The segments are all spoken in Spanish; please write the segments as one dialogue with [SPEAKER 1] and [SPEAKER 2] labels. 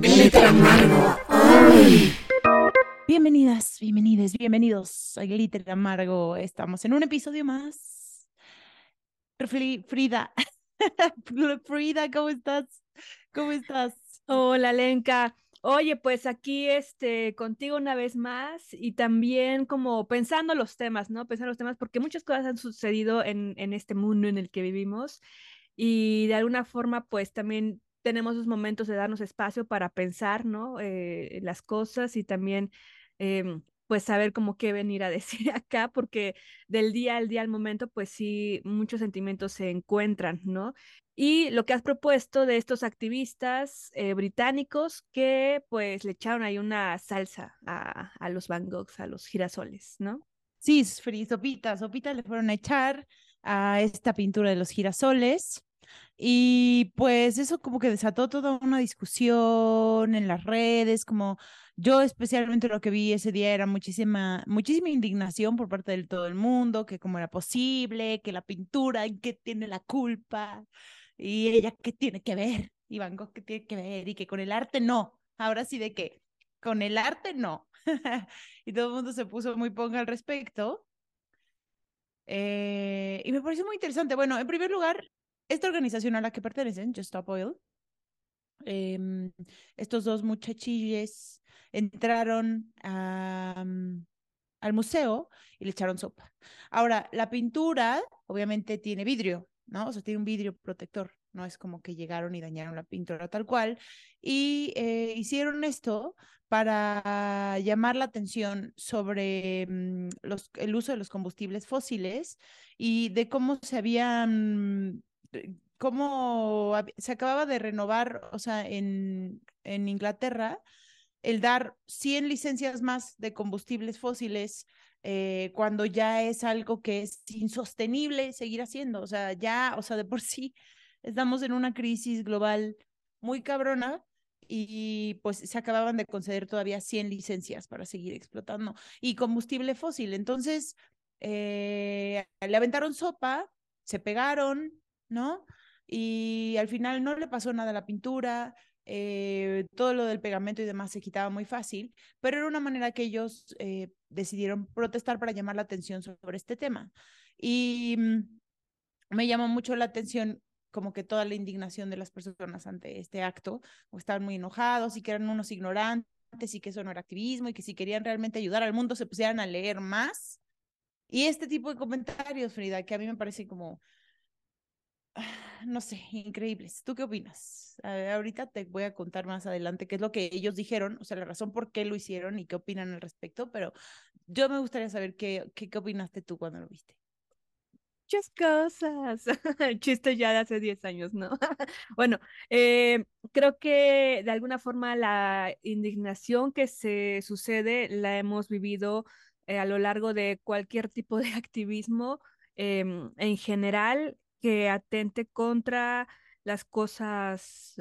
[SPEAKER 1] Glitter Amargo.
[SPEAKER 2] Bienvenidas, bienvenidos, bienvenidos a Glitter Amargo. Estamos en un episodio más. Frida, Frida, ¿cómo estás? ¿Cómo estás?
[SPEAKER 3] Hola, Lenka. Oye, pues aquí este, contigo una vez más y también como pensando los temas, ¿no? Pensando los temas, porque muchas cosas han sucedido en, en este mundo en el que vivimos y de alguna forma pues también tenemos esos momentos de darnos espacio para pensar, ¿no? Eh, las cosas y también em, pues saber cómo qué venir a decir acá, porque del día al día al momento, pues sí, muchos sentimientos se encuentran, ¿no? Y lo que has propuesto de estos activistas eh, británicos que pues le echaron ahí una salsa a, los Van Goghs, a los girasoles, ¿no?
[SPEAKER 2] Sí, Fri, sopita, sopita le fueron a echar a esta pintura de los girasoles. Y pues eso como que desató toda una discusión en las redes, como yo especialmente lo que vi ese día era muchísima, muchísima indignación por parte de todo el mundo, que cómo era posible, que la pintura, ¿en qué tiene la culpa? Y ella, ¿qué tiene que ver? Y Van Gogh, ¿qué tiene que ver? Y que con el arte no. Ahora sí de qué, con el arte no. y todo el mundo se puso muy ponga al respecto. Eh, y me pareció muy interesante. Bueno, en primer lugar, esta organización a la que pertenecen, Just Stop Oil, em, estos dos muchachillos entraron al museo y le echaron sopa. Ahora, la pintura obviamente tiene vidrio, ¿no? O sea, tiene un vidrio protector, no es como que llegaron y dañaron la pintura tal cual. Y eh, hicieron esto para llamar la atención sobre mm, el uso de los combustibles fósiles y de cómo se habían cómo se acababa de renovar, o sea, en, en Inglaterra, el dar 100 licencias más de combustibles fósiles eh, cuando ya es algo que es insostenible seguir haciendo. O sea, ya, o sea, de por sí estamos en una crisis global muy cabrona y pues se acababan de conceder todavía 100 licencias para seguir explotando y combustible fósil. Entonces, eh, le aventaron sopa, se pegaron, ¿no? Y al final no le pasó nada a la pintura, eh, todo lo del pegamento y demás se quitaba muy fácil, pero era una manera que ellos eh, decidieron protestar para llamar la atención sobre este tema. Y mm, me llamó mucho la atención como que toda la indignación de las personas ante este acto, o estaban muy enojados y que eran unos ignorantes y que eso no era activismo y que si querían realmente ayudar al mundo se pusieran a leer más. Y este tipo de comentarios, Frida, que a mí me parece como no sé, increíbles. ¿Tú qué opinas? ahorita te voy a contar más adelante qué es lo que ellos dijeron, o sea, la razón por qué lo hicieron y qué opinan al respecto, pero yo me gustaría saber qué, qué, qué opinaste tú cuando lo viste.
[SPEAKER 3] Muchas cosas. Chiste ya de hace 10 años, ¿no? bueno, eh, creo que de alguna forma la indignación que se sucede la hemos vivido eh, a lo largo de cualquier tipo de activismo. Em, en general, que atente contra las cosas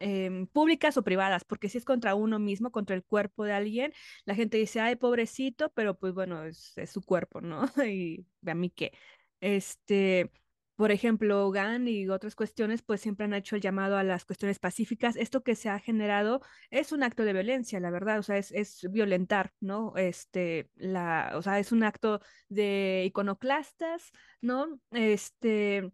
[SPEAKER 3] em, públicas o privadas, porque si es contra uno mismo, contra el cuerpo de alguien, la gente dice, ay, pobrecito, pero pues bueno, es, es su cuerpo, ¿no? y a mí qué. Este, por ejemplo, GAN y otras cuestiones, pues siempre han hecho el llamado a las cuestiones pacíficas. Esto que se ha generado es un acto de violencia, la verdad, o sea, es, es violentar, ¿no? Este, la, o sea, es un acto de iconoclastas, ¿no? Este,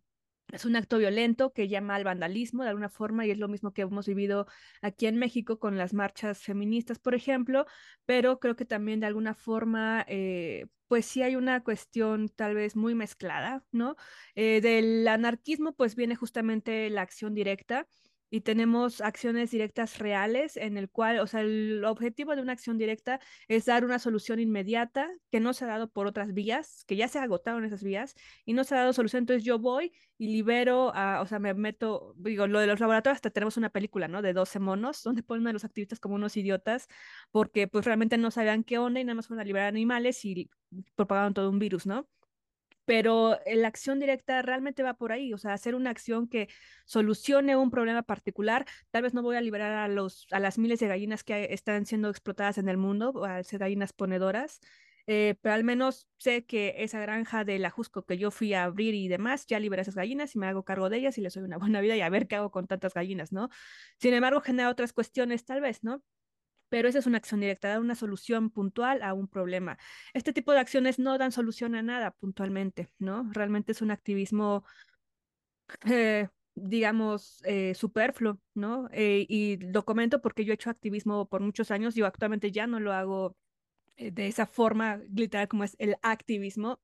[SPEAKER 3] es un acto violento que llama al vandalismo de alguna forma y es lo mismo que hemos vivido aquí en México con las marchas feministas, por ejemplo, pero creo que también de alguna forma, eh, pues sí hay una cuestión tal vez muy mezclada, ¿no? Eh, del anarquismo, pues viene justamente la acción directa y tenemos acciones directas reales en el cual, o sea, el objetivo de una acción directa es dar una solución inmediata que no se ha dado por otras vías, que ya se agotaron esas vías y no se ha dado solución. Entonces yo voy y libero, a, o sea, me meto, digo, lo de los laboratorios, hasta tenemos una película, ¿no? De 12 monos, donde ponen a los activistas como unos idiotas porque pues realmente no sabían qué onda y nada más fueron a liberar animales y propagaron todo un virus, ¿no? Pero la acción directa realmente va por ahí, o sea, hacer una acción que solucione un problema particular. Tal vez no voy a liberar a, los, a las miles de gallinas que están siendo explotadas en el mundo, a ser gallinas ponedoras, eh, pero al menos sé que esa granja del Ajusco que yo fui a abrir y demás, ya liberé esas gallinas y me hago cargo de ellas y les doy una buena vida y a ver qué hago con tantas gallinas, ¿no? Sin embargo, genera otras cuestiones tal vez, ¿no? Pero esa es una acción directa, dar una solución puntual a un problema. Este tipo de acciones no dan solución a nada puntualmente, ¿no? Realmente es un activismo, eh, digamos, eh, superfluo, ¿no? Eh, y lo comento porque yo he hecho activismo por muchos años, yo actualmente ya no lo hago de esa forma literal como es el activismo,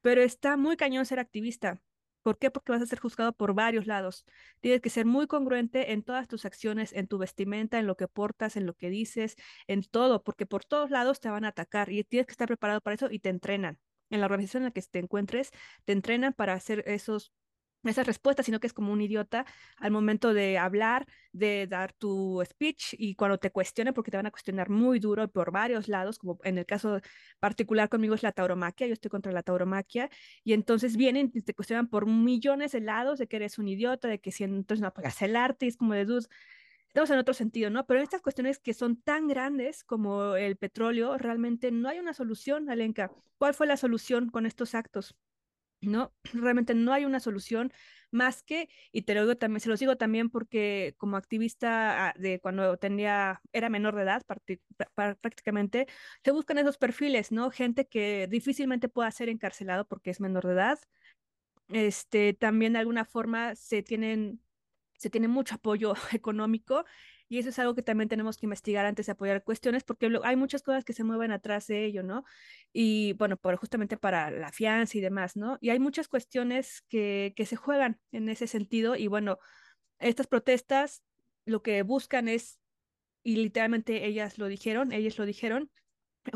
[SPEAKER 3] pero está muy cañón ser activista. ¿Por qué? Porque vas a ser juzgado por varios lados. Tienes que ser muy congruente en todas tus acciones, en tu vestimenta, en lo que portas, en lo que dices, en todo, porque por todos lados te van a atacar y tienes que estar preparado para eso y te entrenan. En la organización en la que te encuentres, te entrenan para hacer esos esas respuestas, sino que es como un idiota al momento de hablar, de dar tu speech y cuando te cuestionen, porque te van a cuestionar muy duro por varios lados, como en el caso particular conmigo es la tauromaquia, yo estoy contra la tauromaquia, y entonces vienen y te cuestionan por millones de lados de que eres un idiota, de que si entonces no apagas el arte, y es como de dudes. Estamos en otro sentido, ¿no? Pero en estas cuestiones que son tan grandes como el petróleo, realmente no hay una solución, Alenka. ¿Cuál fue la solución con estos actos? ¿No? Realmente no hay una solución más que, y te lo digo también, se los digo también porque como activista ah, de cuando tenía, era menor de edad prácticamente, se buscan esos perfiles, ¿no? Gente que difícilmente pueda ser encarcelado porque es menor de edad. Este, también de alguna forma se tienen, se tiene mucho apoyo económico y eso es algo que también tenemos que investigar antes de apoyar cuestiones, porque hay muchas cosas que se mueven atrás de ello, ¿no? Y bueno, por, justamente para la fianza y demás, ¿no? Y hay muchas cuestiones que, que se juegan en ese sentido. Y bueno, estas protestas lo que buscan es, y literalmente ellas lo dijeron, ellas lo dijeron,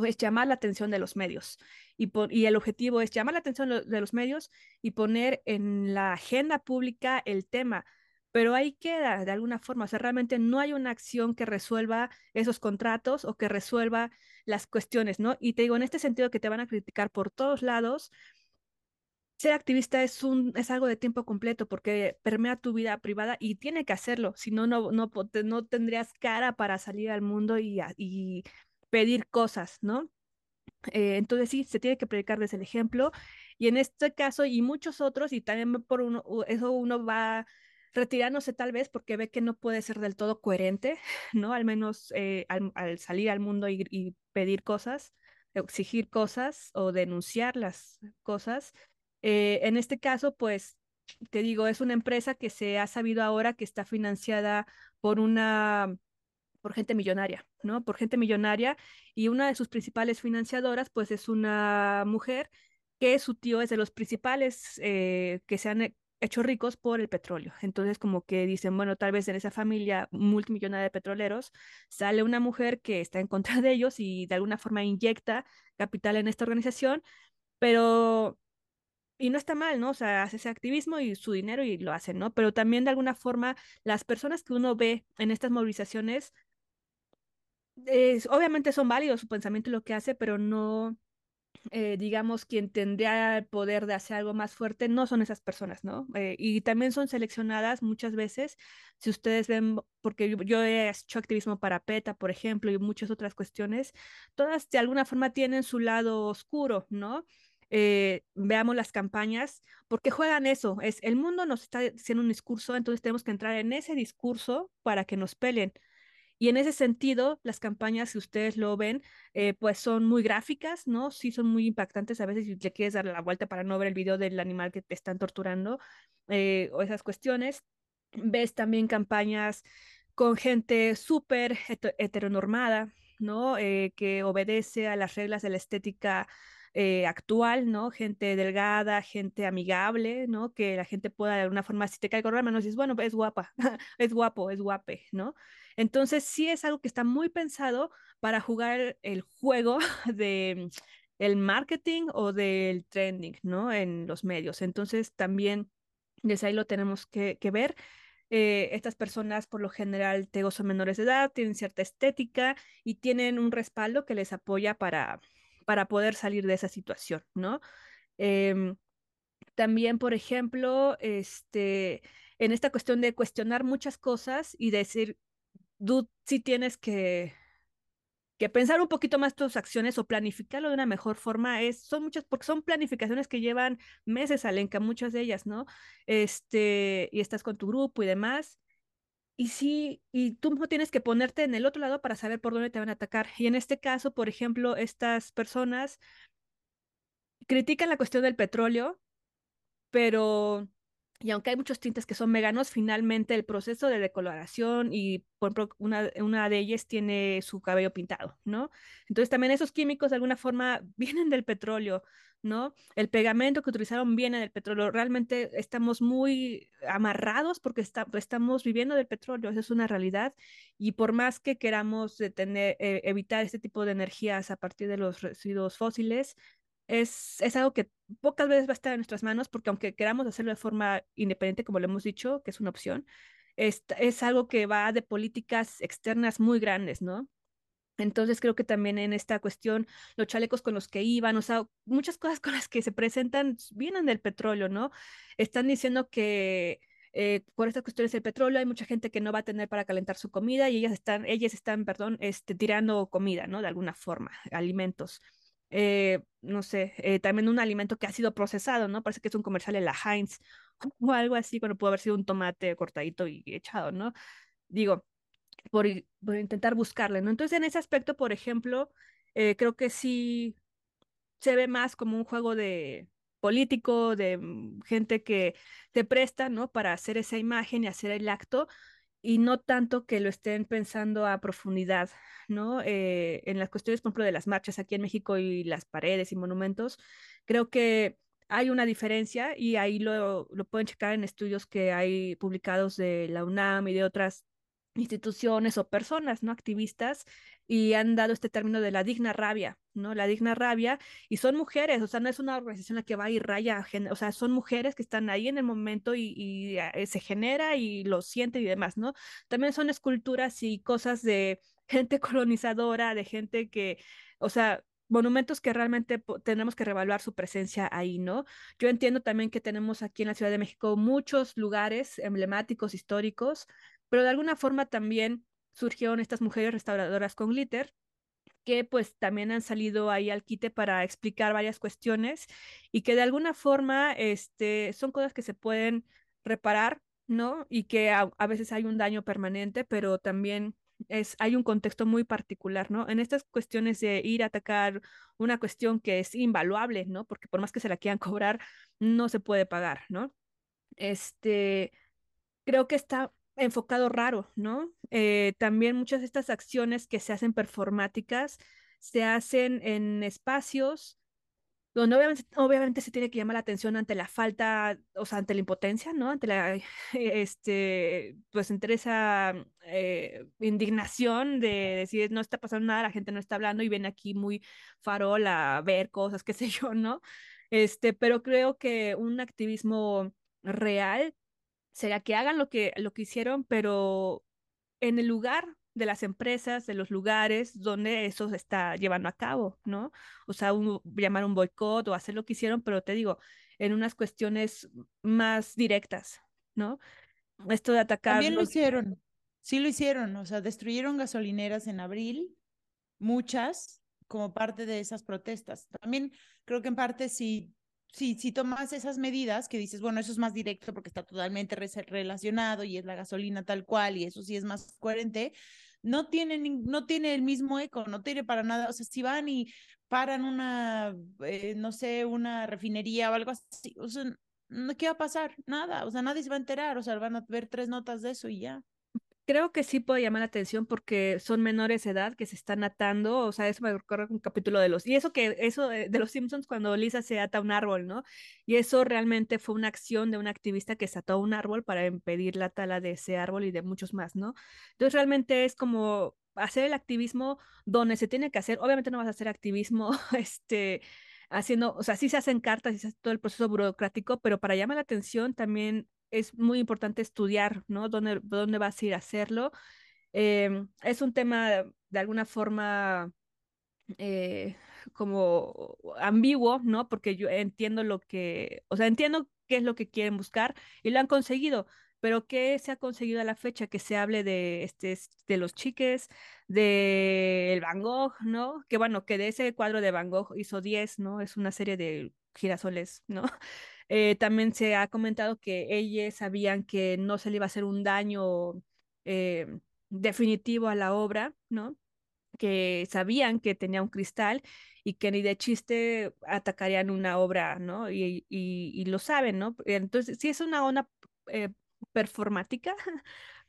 [SPEAKER 3] es llamar la atención de los medios. Y, y, el objetivo es llamar la atención de los medios y poner en la agenda pública el tema pero ahí queda de alguna forma, o sea, realmente no hay una acción que resuelva esos contratos o que resuelva las cuestiones, ¿no? Y te digo, en este sentido que te van a criticar por todos lados, ser activista es, un, es algo de tiempo completo porque permea tu vida privada y tiene que hacerlo, si no, no, no, no tendrías cara para salir al mundo y, y pedir cosas, ¿no? Eh, entonces sí, se tiene que predicar desde el ejemplo y en este caso y muchos otros y también por uno, eso uno va retirándose tal vez porque ve que no puede ser del todo coherente, ¿no? Al menos eh, al, salir al mundo y, pedir cosas, exigir cosas o denunciar las cosas. Eh, en este caso, pues, te digo, es una empresa que se ha sabido ahora que está financiada por una por gente millonaria, ¿no? Por gente millonaria y una de sus principales financiadoras, pues es una mujer que su tío es de los principales eh, que se han hechos ricos por el petróleo. Entonces, como que dicen, bueno, tal vez en esa familia multimillonaria de petroleros sale una mujer que está en contra de ellos y de alguna forma inyecta capital en esta organización, pero y no está mal, ¿no? O sea, hace ese activismo y su dinero y lo hacen, ¿no? Pero también de alguna forma las personas que uno ve en estas movilizaciones, obviamente son válidos su pensamiento y lo que hace, pero no, eh, digamos, quien tendría el poder de hacer algo más fuerte, no son esas personas, ¿no? Eh, y también son seleccionadas muchas veces, si ustedes ven, porque yo, he hecho activismo para PETA, por ejemplo, y muchas otras cuestiones, todas de alguna forma tienen su lado oscuro, ¿no? Eh, veamos las campañas, porque juegan eso, es el mundo nos está haciendo un discurso, entonces tenemos que entrar en ese discurso para que nos peleen. Y en ese sentido, las campañas, si ustedes lo ven, eh, pues son muy gráficas, ¿no? Sí son muy impactantes. A veces si le quieres dar la vuelta para no ver el video del animal que te están torturando eh, o esas cuestiones. Ves también campañas con gente súper heteronormada, ¿no? Eh, que obedece a las reglas de la estética actual, ¿no? Gente delgada, gente amigable, ¿no? Que la gente pueda de alguna forma, si te cae con no dices, bueno, es guapa, es guapo, es guape, ¿no? Entonces sí es algo que está muy pensado para jugar el juego de el marketing o del trending, ¿no? En los medios. Entonces también desde ahí lo tenemos que, ver. Eh, estas personas por lo general te son menores de edad, tienen cierta estética y tienen un respaldo que les apoya para, para poder salir de esa situación, ¿no? Em, también, por ejemplo, este, en esta cuestión de cuestionar muchas cosas y decir, tú sí tienes que, que pensar un poquito más tus acciones o planificarlo de una mejor forma es, son muchas, porque son planificaciones que llevan meses, Alenka, muchas de ellas, ¿no? Este, y estás con tu grupo y demás. Y sí, y tú mismo tienes que ponerte en el otro lado para saber por dónde te van a atacar. Y en este caso, por ejemplo, estas personas critican la cuestión del petróleo, pero y aunque hay muchos tintes que son veganos, finalmente el proceso de decoloración y, por ejemplo, una, de ellas tiene su cabello pintado, ¿no? Entonces también esos químicos de alguna forma vienen del petróleo, ¿no? El pegamento que utilizaron viene del petróleo. Realmente estamos muy amarrados porque estamos viviendo del petróleo, esa es una realidad. Y por más que queramos detener, eh, evitar este tipo de energías a partir de los residuos fósiles, es, es, algo que pocas veces va a estar en nuestras manos porque aunque queramos hacerlo de forma independiente, como lo hemos dicho, que es una opción, es, es algo que va de políticas externas muy grandes, ¿no? Entonces creo que también en esta cuestión, los chalecos con los que iban, o sea, muchas cosas con las que se presentan vienen del petróleo, ¿no? Están diciendo que eh, por estas cuestiones del petróleo hay mucha gente que no va a tener para calentar su comida y ellas están, ellas están, perdón, este, tirando comida, ¿no? De alguna forma, alimentos. Eh, no sé, eh, también un alimento que ha sido procesado, ¿no? Parece que es un comercial de la Heinz o algo así, cuando pudo haber sido un tomate cortadito y echado, ¿no? Digo, por, intentar buscarle, ¿no? Entonces, en ese aspecto, por ejemplo, eh, creo que sí se ve más como un juego de político, de mm, gente que te presta, ¿no? Para hacer esa imagen y hacer el acto, y no tanto que lo estén pensando a profundidad, ¿no? Eh, en las cuestiones, por ejemplo, de las marchas aquí en México y las paredes y monumentos, creo que hay una diferencia y ahí lo, lo pueden checar en estudios que hay publicados de la UNAM y de otras instituciones o personas, ¿no? Activistas, y han dado este término de la digna rabia, ¿no? La digna rabia, y son mujeres, o sea, no es una organización la que va y raya, o sea, son mujeres que están ahí en el momento y, y eh, se genera y lo sienten y demás, ¿no? También son esculturas y cosas de gente colonizadora, de gente que, o sea, monumentos que realmente tenemos que revaluar su presencia ahí, ¿no? Yo entiendo también que tenemos aquí en la Ciudad de México muchos lugares emblemáticos, históricos, pero de alguna forma también surgieron estas mujeres restauradoras con glitter que pues también han salido ahí al quite para explicar varias cuestiones y que de alguna forma este, son cosas que se pueden reparar, ¿no? Y que a, veces hay un daño permanente, pero también es, hay un contexto muy particular, ¿no? En estas cuestiones de ir a atacar una cuestión que es invaluable, ¿no? Porque por más que se la quieran cobrar, no se puede pagar, ¿no? Este, creo que está enfocado raro, ¿no? Eh, también muchas de estas acciones que se hacen performáticas se hacen en espacios donde obviamente, se tiene que llamar la atención ante la falta, o sea, ante la impotencia, ¿no? Ante la, este, pues entre esa eh, indignación de decir, no está pasando nada, la gente no está hablando y viene aquí muy farol a ver cosas, qué sé yo, ¿no? Este, pero creo que un activismo real será que hagan lo que, lo que hicieron, pero en el lugar de las empresas, de los lugares donde eso se está llevando a cabo, ¿no? O sea, llamar un boicot o hacer lo que hicieron, pero te digo, en unas cuestiones más directas, ¿no? Esto de atacar.
[SPEAKER 2] También lo hicieron, sí lo hicieron, o sea, destruyeron gasolineras en abril, muchas, como parte de esas protestas. También creo que en parte sí si, si tomas esas medidas que dices, bueno, eso es más directo porque está totalmente relacionado y es la gasolina tal cual y eso sí es más coherente, no tiene, no tiene el mismo eco, no tiene para nada, o sea, si van y paran una, eh, no sé, una refinería o algo así, o sea, ¿qué va a pasar? Nada, o sea, nadie se va a enterar, o sea, van a ver tres notas de eso y ya
[SPEAKER 3] creo que sí puede llamar la atención porque son menores de edad que se están atando, o sea, eso me recuerda un capítulo de los, y eso que, eso de, los Simpsons cuando Lisa se ata a un árbol, ¿no? Y eso realmente fue una acción de un activista que se ató a un árbol para impedir la tala de ese árbol y de muchos más, ¿no? Entonces realmente es como hacer el activismo donde se tiene que hacer, obviamente no vas a hacer activismo, este, haciendo, o sea, sí se hacen cartas y se hace todo el proceso burocrático, pero para llamar la atención también es muy importante estudiar, ¿no? ¿Dónde, dónde vas a ir a hacerlo? Em, es un tema de alguna forma eh, como ambiguo, ¿no? Porque yo entiendo lo que, o sea, entiendo qué es lo que quieren buscar y lo han conseguido, pero ¿qué se ha conseguido a la fecha? Que se hable de, este, de los chiques, de el Van Gogh, ¿no? Que bueno, que de ese cuadro de Van Gogh hizo 10, ¿no? Es una serie de girasoles, ¿no? Eh, también se ha comentado que ellos sabían que no se le iba a hacer un daño eh, definitivo a la obra, ¿no? Que sabían que tenía un cristal y que ni de chiste atacarían una obra, ¿no? Y, y, lo saben, ¿no? Entonces, sí es una onda eh, performática,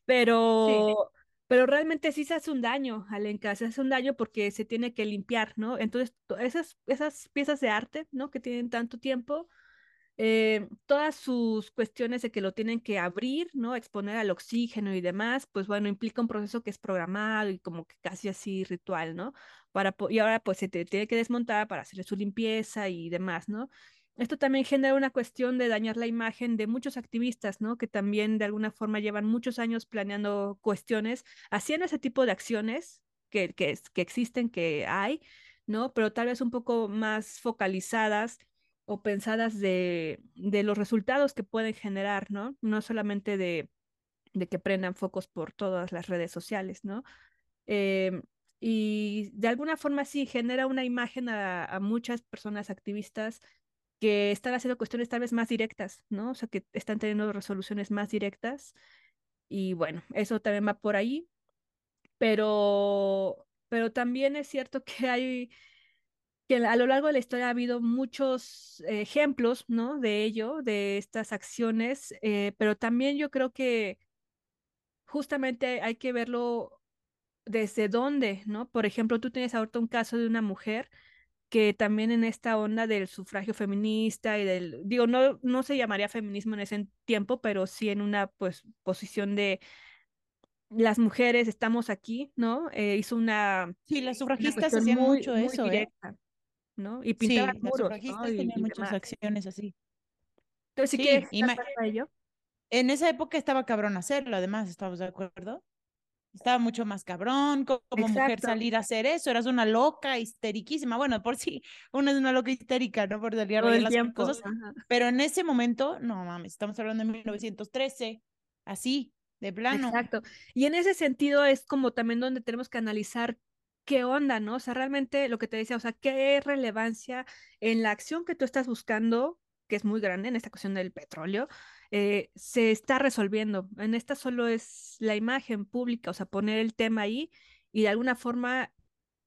[SPEAKER 3] pero, pero realmente sí se hace un daño, Alenka, se hace un daño porque se tiene que limpiar, ¿no? Entonces, esas, esas piezas de arte, ¿no? Que tienen tanto tiempo, eh, todas sus cuestiones de que lo tienen que abrir, ¿no? Exponer al oxígeno y demás, pues bueno, implica un proceso que es programado y como que casi así ritual, ¿no? Para, y ahora pues se tiene que desmontar para hacer su limpieza y demás, ¿no? Esto también genera una cuestión de dañar la imagen de muchos activistas, ¿no? Que también de alguna forma llevan muchos años planeando cuestiones, haciendo ese tipo de acciones que, que existen, que hay, ¿no? Pero tal vez un poco más focalizadas o pensadas de, de los resultados que pueden generar, ¿no? No solamente de, de que prendan focos por todas las redes sociales, ¿no? Em, y de alguna forma sí genera una imagen a, a, muchas personas activistas que están haciendo cuestiones tal vez más directas, ¿no? O sea, que están teniendo resoluciones más directas. Y bueno, eso también va por ahí. Pero, pero también es cierto que hay que a lo largo de la historia ha habido muchos ejemplos, ¿no? De ello, de estas acciones, eh, pero también yo creo que justamente hay que verlo desde dónde, ¿no? Por ejemplo, tú tienes ahorita un caso de una mujer que también en esta onda del sufragio feminista y del, digo, no, no se llamaría feminismo en ese tiempo, pero sí en una pues posición de las mujeres estamos aquí, ¿no? Eh, hizo una...
[SPEAKER 2] Sí, las sufragistas hacían mucho eso, ¿eh? directa. ¿eh?
[SPEAKER 3] ¿No?
[SPEAKER 2] Y pintaba sí, muros, las tenían muchas acciones así.
[SPEAKER 3] Entonces, si sí, quieres ello.
[SPEAKER 2] En esa época estaba cabrón hacerlo, además, ¿estamos de acuerdo? Estaba mucho más cabrón, como mujer salir a hacer eso, eras una loca, histeriquísima. Bueno, por sí, una es una loca histérica, ¿no? Por salir a las tiempo. cosas. Pero en ese momento, no mames, estamos hablando de 1913, así, de plano.
[SPEAKER 3] Exacto. Y en ese sentido es como también donde tenemos que analizar qué onda, ¿no? O sea, realmente lo que te decía, o sea, qué relevancia en la acción que tú estás buscando, que es muy grande en esta cuestión del petróleo, eh, se está resolviendo. En esta solo es la imagen pública, o sea, poner el tema ahí y de alguna forma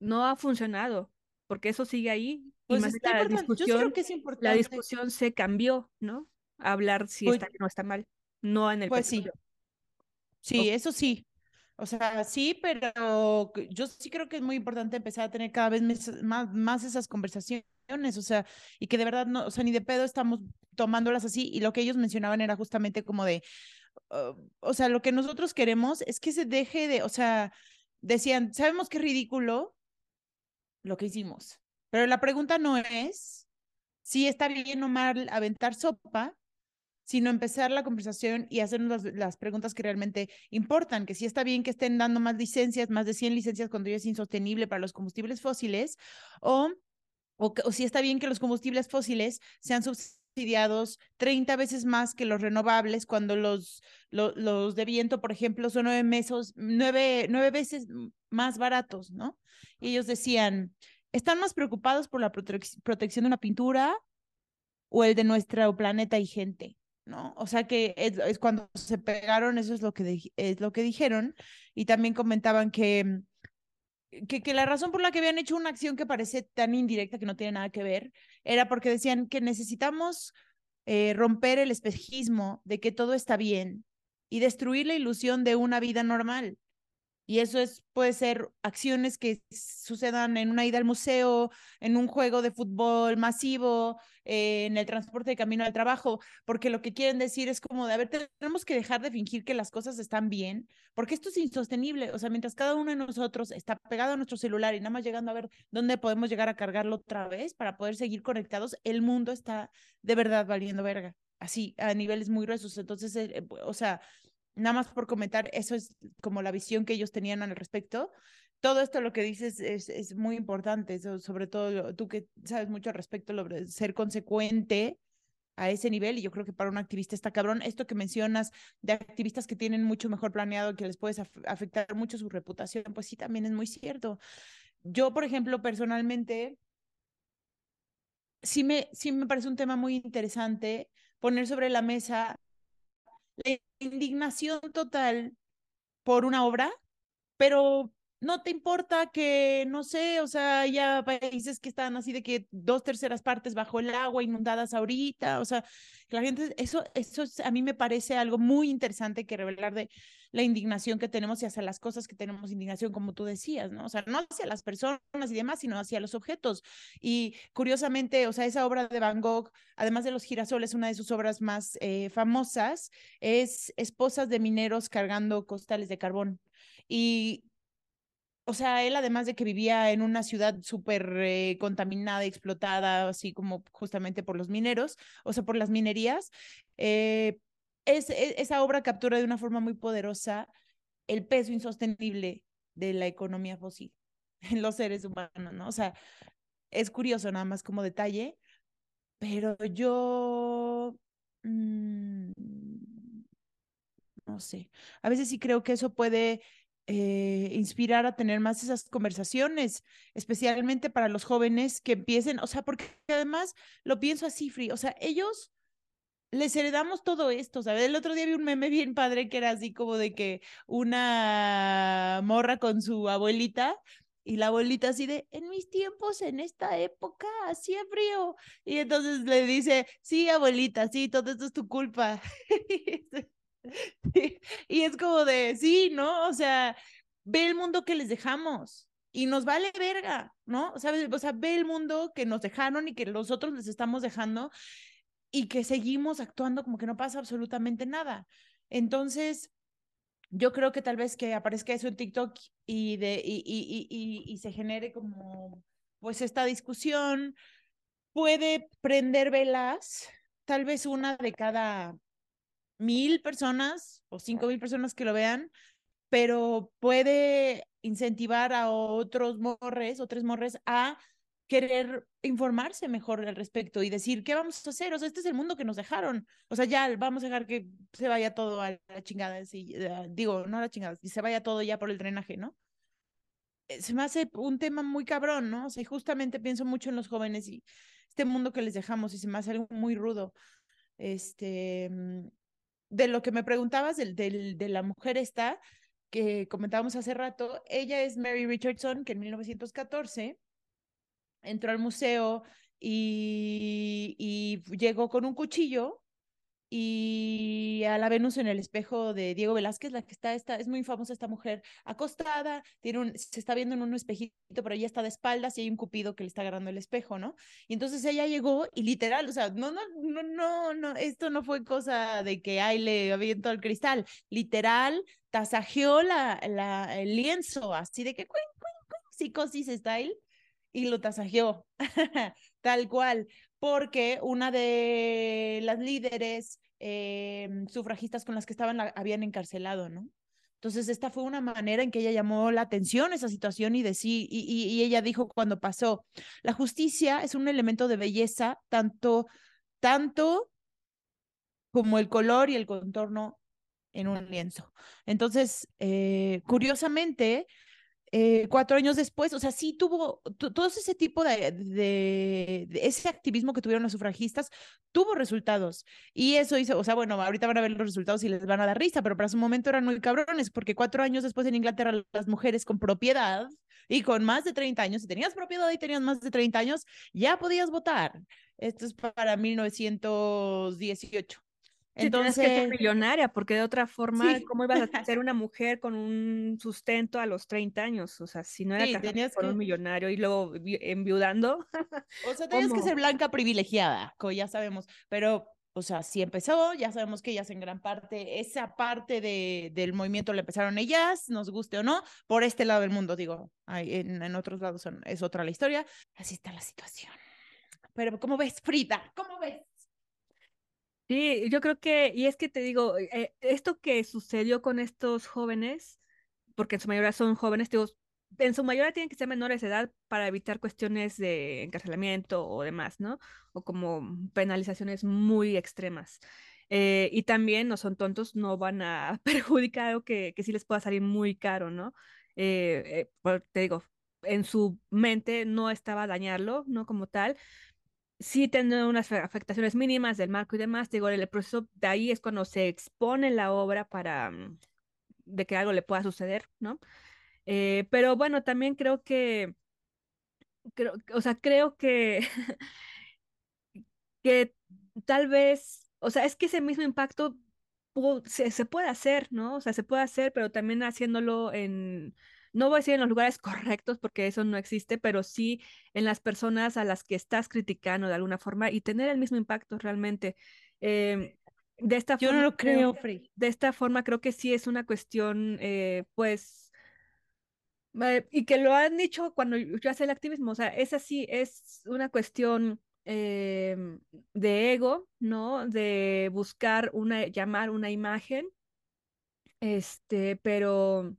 [SPEAKER 3] no ha funcionado, porque eso sigue ahí.
[SPEAKER 2] Pues y más la discusión, que es
[SPEAKER 3] la discusión se cambió, ¿no? hablar si pues está bien o está mal, no en el
[SPEAKER 2] pues sí. Sí, eso sí, o sea, sí, pero yo sí creo que es muy importante empezar a tener cada vez más, más esas conversaciones, o sea, y que de verdad no, o sea, ni de pedo estamos tomándolas así, y lo que ellos mencionaban era justamente como de, o sea, lo que nosotros queremos es que se deje de, o sea, decían, sabemos que es ridículo lo que hicimos, pero la pregunta no es si está bien o mal aventar sopa, sino empezar la conversación y hacernos las, preguntas que realmente importan, que si está bien que estén dando más licencias, más de 100 licencias cuando ya es insostenible para los combustibles fósiles, o, o, si está bien que los combustibles fósiles sean subsidiados 30 veces más que los renovables cuando los, los, de viento, por ejemplo, son nueve, meses, nueve, nueve veces más baratos, ¿no? Y ellos decían, están más preocupados por la protección de una pintura o el de nuestro planeta y gente. ¿No? O sea que es, cuando se pegaron, eso es lo que, es lo que dijeron, y también comentaban que, que, que, la razón por la que habían hecho una acción que parece tan indirecta que no tiene nada que ver, era porque decían que necesitamos eh, romper el espejismo de que todo está bien y destruir la ilusión de una vida normal. Y eso es, puede ser acciones que sucedan en una ida al museo, en un juego de fútbol masivo, eh, en el transporte de camino al trabajo, porque lo que quieren decir es como de, a ver, tenemos que dejar de fingir que las cosas están bien, porque esto es insostenible. O sea, mientras cada uno de nosotros está pegado a nuestro celular y nada más llegando a ver dónde podemos llegar a cargarlo otra vez para poder seguir conectados, el mundo está de verdad valiendo verga, así, a niveles muy gruesos. Entonces, eh, o sea, nada más por comentar, eso es como la visión que ellos tenían al respecto. Todo esto lo que dices es, es muy importante, sobre todo tú que sabes mucho al respecto, ser consecuente a ese nivel y yo creo que para un activista está cabrón. Esto que mencionas de activistas que tienen mucho mejor planeado, que les puedes afectar mucho su reputación, pues sí, también es muy cierto. Yo, por ejemplo, personalmente, sí me, sí me parece un tema muy interesante poner sobre la mesa la indignación total por una obra, pero no te importa que, no sé, o sea, ya países que están así de que dos terceras partes bajo el agua, inundadas ahorita, o sea, la gente, eso, eso a mí me parece algo muy interesante que revelar de la indignación que tenemos y hacia las cosas que tenemos indignación, como tú decías, ¿no? O sea, no hacia las personas y demás, sino hacia los objetos. Y curiosamente, o sea, esa obra de Van Gogh, además de los girasoles, una de sus obras más eh, famosas es Esposas de mineros cargando costales de carbón. Y o sea, él además de que vivía en una ciudad súper eh, contaminada, explotada, así como justamente por los mineros, o sea, por las minerías, eh, es, e, esa obra captura de una forma muy poderosa el peso insostenible de la economía fósil en los seres humanos, ¿no? O sea, es curioso nada más como detalle, pero yo... Mm, no sé, a veces sí creo que eso puede eh, inspirar a tener más esas conversaciones, especialmente para los jóvenes que empiecen, o sea, porque además lo pienso así, Free, o sea, ellos les heredamos todo esto, ¿sabes? El otro día vi un meme bien padre que era así como de que una morra con su abuelita y la abuelita así de, en mis tiempos, en esta época, hacía frío. Y entonces le dice, sí, abuelita, sí, todo esto es tu culpa. y es como de, sí, ¿no? O sea, ve el mundo que les dejamos y nos vale verga, ¿no? ¿Sabes? O sea, ve el mundo que nos dejaron y que nosotros les estamos dejando y que seguimos actuando como que no pasa absolutamente nada. Entonces, yo creo que tal vez que aparezca eso en TikTok y, de, y, y, y, y se genere como, pues, esta discusión, puede prender velas, tal vez una de cada mil personas o cinco mil personas que lo vean, pero puede incentivar a otros morres, otros morres a querer informarse mejor al respecto y decir, ¿qué vamos a hacer? O sea, este es el mundo que nos dejaron. O sea, ya vamos a dejar que se vaya todo a la chingada. Eh, digo, no a la chingada, y se vaya todo ya por el drenaje, ¿no? Eh, se me hace un tema muy cabrón, ¿no? O sea, justamente pienso mucho en los jóvenes y este mundo que les dejamos y se me hace algo muy rudo. Este, mm, de lo que me preguntabas del, del, de la mujer esta, que comentábamos hace rato, ella es Mary Richardson, que en 1914 entró al museo y, llegó con un cuchillo y a la Venus en el espejo de Diego Velázquez, la que está, esta, es muy famosa esta mujer, acostada, tiene un, se está viendo en un espejito, pero ella está de espaldas y hay un cupido que le está agarrando el espejo, ¿no? Y entonces ella llegó y literal, o sea, no, no, no, no, no, esto no fue cosa de que ay, le aviento el cristal, literal, tasajeó la, la, el lienzo, así de que, psicosis style, y lo tasajeó, tal cual porque una de las líderes eh, sufragistas con las que estaban la habían encarcelado, ¿no? Entonces, esta fue una manera en que ella llamó la atención esa situación y, decí, y, ella dijo cuando pasó, la justicia es un elemento de belleza, tanto, tanto como el color y el contorno en un lienzo. Entonces, eh, curiosamente, eh, cuatro años después, o sea, sí tuvo todo ese tipo de, de, ese activismo que tuvieron los sufragistas, tuvo resultados. Y eso hizo, o sea, bueno, ahorita van a ver los resultados y les van a dar risa, pero para su momento eran muy cabrones, porque cuatro años después en Inglaterra las mujeres con propiedad y con más de 30 años, si tenías propiedad y tenías más de 30 años, ya podías votar. Esto es para 1918.
[SPEAKER 3] Entonces, que ser millonaria, porque de otra forma, ¿cómo ibas a ser una mujer con un sustento a los 30 años? O sea, si no era sí, tenías por un millonario y luego enviudando.
[SPEAKER 2] O sea, tenías que ser blanca privilegiada, como ya sabemos, pero, o sea, si empezó, ya sabemos que ellas en gran parte, esa parte de, del movimiento la empezaron ellas, nos guste o no, por este lado del mundo, digo, en, en otros lados son, es otra la historia, así está la situación. Pero, ¿cómo ves, Frida? ¿Cómo ves?
[SPEAKER 3] Sí, yo creo que, y es que te digo, eh, esto que sucedió con estos jóvenes, porque en su mayoría son jóvenes, digo, en su mayoría tienen que ser menores de edad para evitar cuestiones de encarcelamiento o demás, ¿no? O como penalizaciones muy extremas. Eh, y también no son tontos, no van a perjudicar algo que, que sí les pueda salir muy caro, ¿no? Eh, eh, te digo, en su mente no estaba dañarlo, ¿no? Como tal. Sí tener unas afectaciones mínimas del marco y demás. Digo, el proceso de ahí es cuando se expone la obra para mm, de que algo le pueda suceder, ¿no? Eh, pero bueno, también creo que, creo, o sea, creo que, que tal vez, o sea, es que ese mismo impacto se, se, puede hacer, ¿no? O sea, se puede hacer, pero también haciéndolo en, no voy a decir en los lugares correctos porque eso no existe, pero sí en las personas a las que estás criticando de alguna forma y tener el mismo impacto realmente. Em, de esta
[SPEAKER 2] Yo
[SPEAKER 3] forma,
[SPEAKER 2] no lo creo.
[SPEAKER 3] De esta forma creo que sí es una cuestión, eh, pues, eh, y que lo han dicho cuando yo hacía el activismo, o sea, es así, es una cuestión em, de ego, ¿no? De buscar una, llamar una imagen, este, pero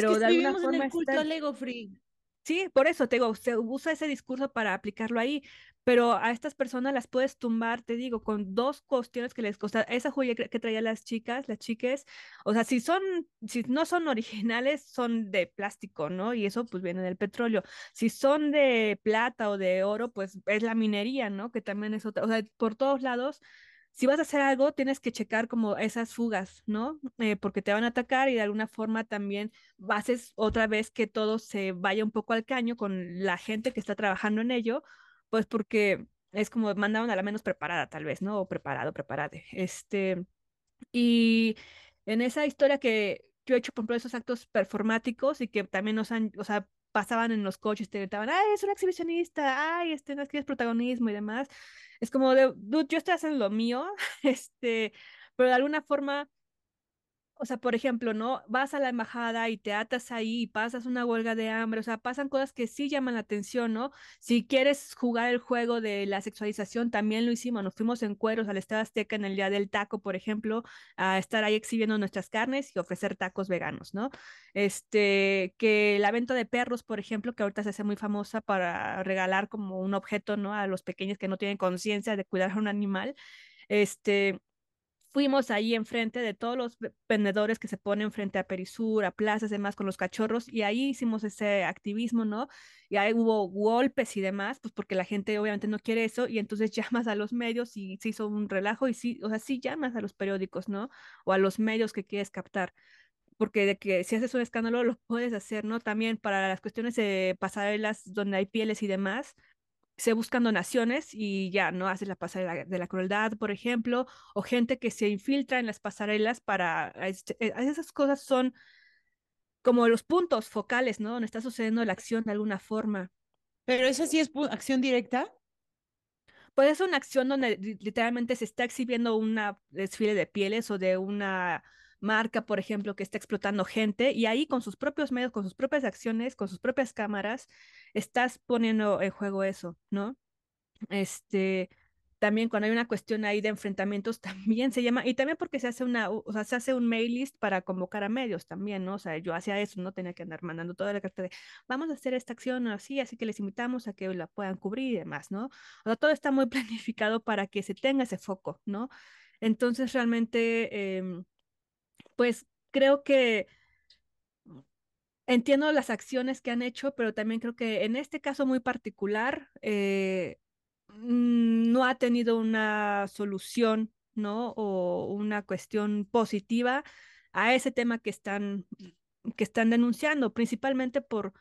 [SPEAKER 3] pero
[SPEAKER 2] es que
[SPEAKER 3] de alguna forma
[SPEAKER 2] en el culto
[SPEAKER 3] está...
[SPEAKER 2] al ego free.
[SPEAKER 3] Sí, por eso te digo, se usa ese discurso para aplicarlo ahí, pero a estas personas las puedes tumbar, te digo, con dos cuestiones que les costa. Esa joya que traían las chicas, las chiques, o sea, si son, si no son originales, son de plástico, ¿no? Y eso pues viene del petróleo. Si son de plata o de oro, pues es la minería, ¿no? Que también es otra, o sea, por todos lados si vas a hacer algo, tienes que checar como esas fugas, ¿no? Eh, porque te van a atacar y de alguna forma también haces otra vez que todo se vaya un poco al caño con la gente que está trabajando en ello, pues porque es como mandaron a la menos preparada, tal vez, ¿no? O preparado, preparade. Este, y en esa historia que yo he hecho, por ejemplo, esos actos performáticos y que también nos han, o sea, pasaban en los coches, te gritaban, ay, es un exhibicionista, ay, este, no quieres protagonismo y demás. Es como de, dude, yo estoy haciendo lo mío, este, pero de alguna forma o sea, por ejemplo, ¿no? Vas a la embajada y te atas ahí y pasas una huelga de hambre, o sea, pasan cosas que sí llaman la atención, ¿no? Si quieres jugar el juego de la sexualización, también lo hicimos, nos fuimos en cueros al Estado Azteca en el Día del Taco, por ejemplo, a estar ahí exhibiendo nuestras carnes y ofrecer tacos veganos, ¿no? Este, que la venta de perros, por ejemplo, que ahorita se hace muy famosa para regalar como un objeto, ¿no? A los pequeños que no tienen conciencia de cuidar a un animal, este fuimos ahí enfrente de todos los vendedores que se ponen frente a Perisur, a plazas demás con los cachorros y ahí hicimos ese activismo, ¿no? Y ahí hubo golpes y demás, pues porque la gente obviamente no quiere eso y entonces llamas a los medios y se hizo un relajo y sí, o sea, sí llamas a los periódicos, ¿no? O a los medios que quieres captar porque de que si haces un escándalo lo puedes hacer, ¿no? También para las cuestiones de pasarelas donde hay pieles y demás, se buscan donaciones y ya, ¿no? Hace la pasarela de la crueldad, por ejemplo, o gente que se infiltra en las pasarelas para... Este, eh, esas cosas son como los puntos focales, ¿no? Donde está sucediendo la acción de alguna forma.
[SPEAKER 2] Pero esa sí es acción directa.
[SPEAKER 3] Pues es una acción donde literalmente se está exhibiendo una desfile de pieles o de una marca, por ejemplo, que está explotando gente y ahí con sus propios medios, con sus propias acciones, con sus propias cámaras, estás poniendo en juego eso, ¿no? Este, también cuando hay una cuestión ahí de enfrentamientos, también se llama, y también porque se hace una, o sea, se hace un mail list para convocar a medios también, ¿no? O sea, yo hacía eso, no tenía que andar mandando toda la carta de, vamos a hacer esta acción así, así que les invitamos a que la puedan cubrir y demás, ¿no? O sea, todo está muy planificado para que se tenga ese foco, ¿no? Entonces, realmente, eh, pues creo que entiendo las acciones que han hecho, pero también creo que en este caso muy particular eh, mm, no ha tenido una solución, ¿no? O una cuestión positiva a ese tema que están, que están denunciando, principalmente por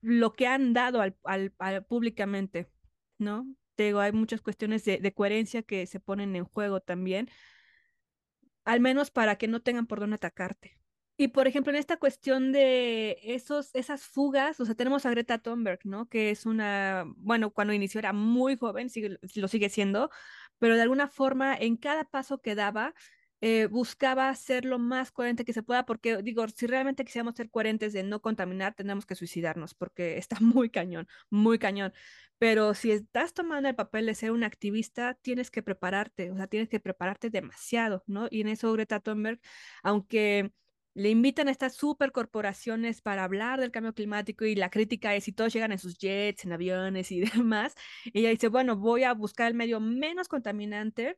[SPEAKER 3] lo que han dado al, públicamente, ¿no? Te digo, hay muchas cuestiones de coherencia que se ponen en juego también al menos para que no tengan por dónde atacarte. Y por ejemplo, en esta cuestión de esos, esas fugas, o sea, tenemos a Greta Thunberg, ¿no? Que es una, bueno, cuando inició era muy joven, sigue, lo sigue siendo, pero de alguna forma en cada paso que daba, eh, buscaba ser lo más coherente que se pueda, porque digo, si realmente quisiéramos ser coherentes de no contaminar, tenemos que suicidarnos, porque está muy cañón, muy cañón. Pero si estás tomando el papel de ser un activista, tienes que prepararte, o sea, tienes que prepararte demasiado, ¿no? Y en eso Greta Thunberg, aunque le invitan a estas supercorporaciones para hablar del cambio climático y la crítica es si todos llegan en sus jets, en aviones y demás. Ella dice, bueno, voy a buscar el medio menos contaminante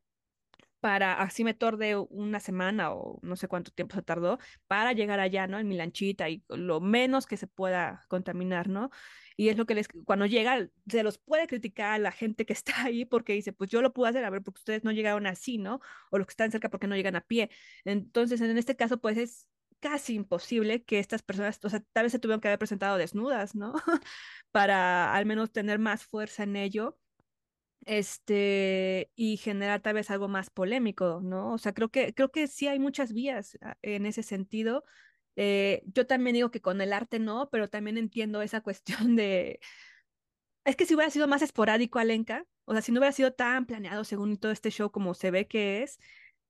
[SPEAKER 3] para, así me tardé una semana o no sé cuánto tiempo se tardó para llegar allá, ¿no? En mi lanchita y lo menos que se pueda contaminar, ¿no? Y es lo que les, cuando llega, se los puede criticar a la gente que está ahí porque dice, pues yo lo puedo hacer, a ver, porque ustedes no llegaron así, ¿no? O los que están cerca porque no llegan a pie. Entonces, en este caso, pues es casi imposible que estas personas, o sea, tal vez se tuvieron que haber presentado desnudas, ¿no? Para al menos tener más fuerza en ello este, y generar tal vez algo más polémico, ¿no? O sea, creo que, creo que sí hay muchas vías ah, en ese sentido. Eh, yo también digo que con el arte no, pero también entiendo esa cuestión de... Es que si hubiera sido más esporádico Alenka, o sea, si no hubiera sido tan planeado según todo este show como se ve que es,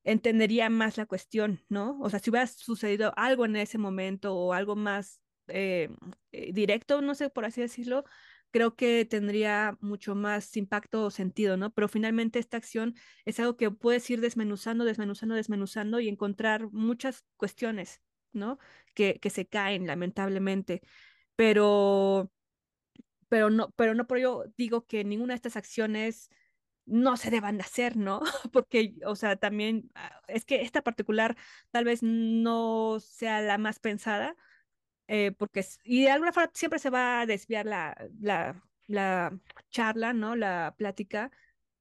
[SPEAKER 3] entendería más la cuestión, ¿no? O sea, si hubiera sucedido algo en ese momento o algo más eh, eh, directo, no sé, por así decirlo, creo que tendría mucho más impacto o sentido, ¿no? Pero finalmente esta acción es algo que puedes ir desmenuzando, desmenuzando, desmenuzando y encontrar muchas cuestiones, ¿no? Que, que se caen, lamentablemente. Pero, pero, no, pero no por ello digo que ninguna de estas acciones no se deban de hacer, ¿no? Porque, o sea, también ah, es que esta particular tal vez no sea la más pensada, eh, porque, y de alguna forma siempre se va a desviar la, la, la charla, ¿no? La plática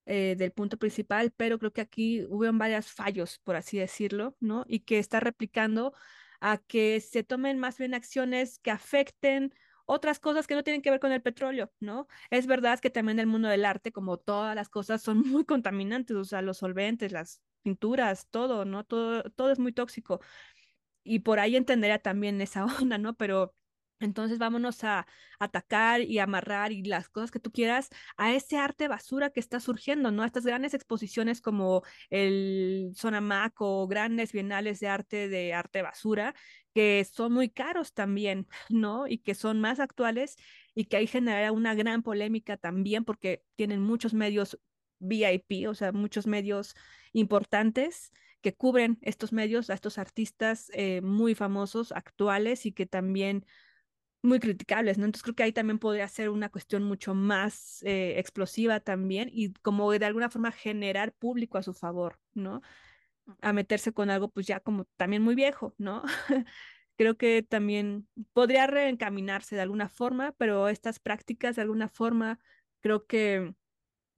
[SPEAKER 3] eh, del punto principal, pero creo que aquí hubo varios fallos, por así decirlo, ¿no? Y que está replicando a que se tomen más bien acciones que afecten otras cosas que no tienen que ver con el petróleo, ¿no? Es verdad que también el mundo del arte, como todas las cosas, son muy contaminantes, o sea, los solventes, las pinturas, todo, ¿no? Todo, todo es muy tóxico y por ahí entendería también esa onda, ¿no? Pero entonces vámonos a atacar y amarrar y las cosas que tú quieras a ese arte basura que está surgiendo, ¿no? Estas grandes exposiciones como el Sonamac o grandes bienales de arte de arte basura, que son muy caros también, ¿no? Y que son más actuales y que ahí genera una gran polémica también porque tienen muchos medios VIP, o sea, muchos medios importantes que cubren estos medios a estos artistas eh, muy famosos, actuales y que también muy criticables, ¿no? Entonces creo que ahí también podría ser una cuestión mucho más eh, explosiva también y como de alguna forma generar público a su favor, ¿no? A meterse con algo pues ya como también muy viejo, ¿no? creo que también podría reencaminarse de alguna forma, pero estas prácticas de alguna forma creo que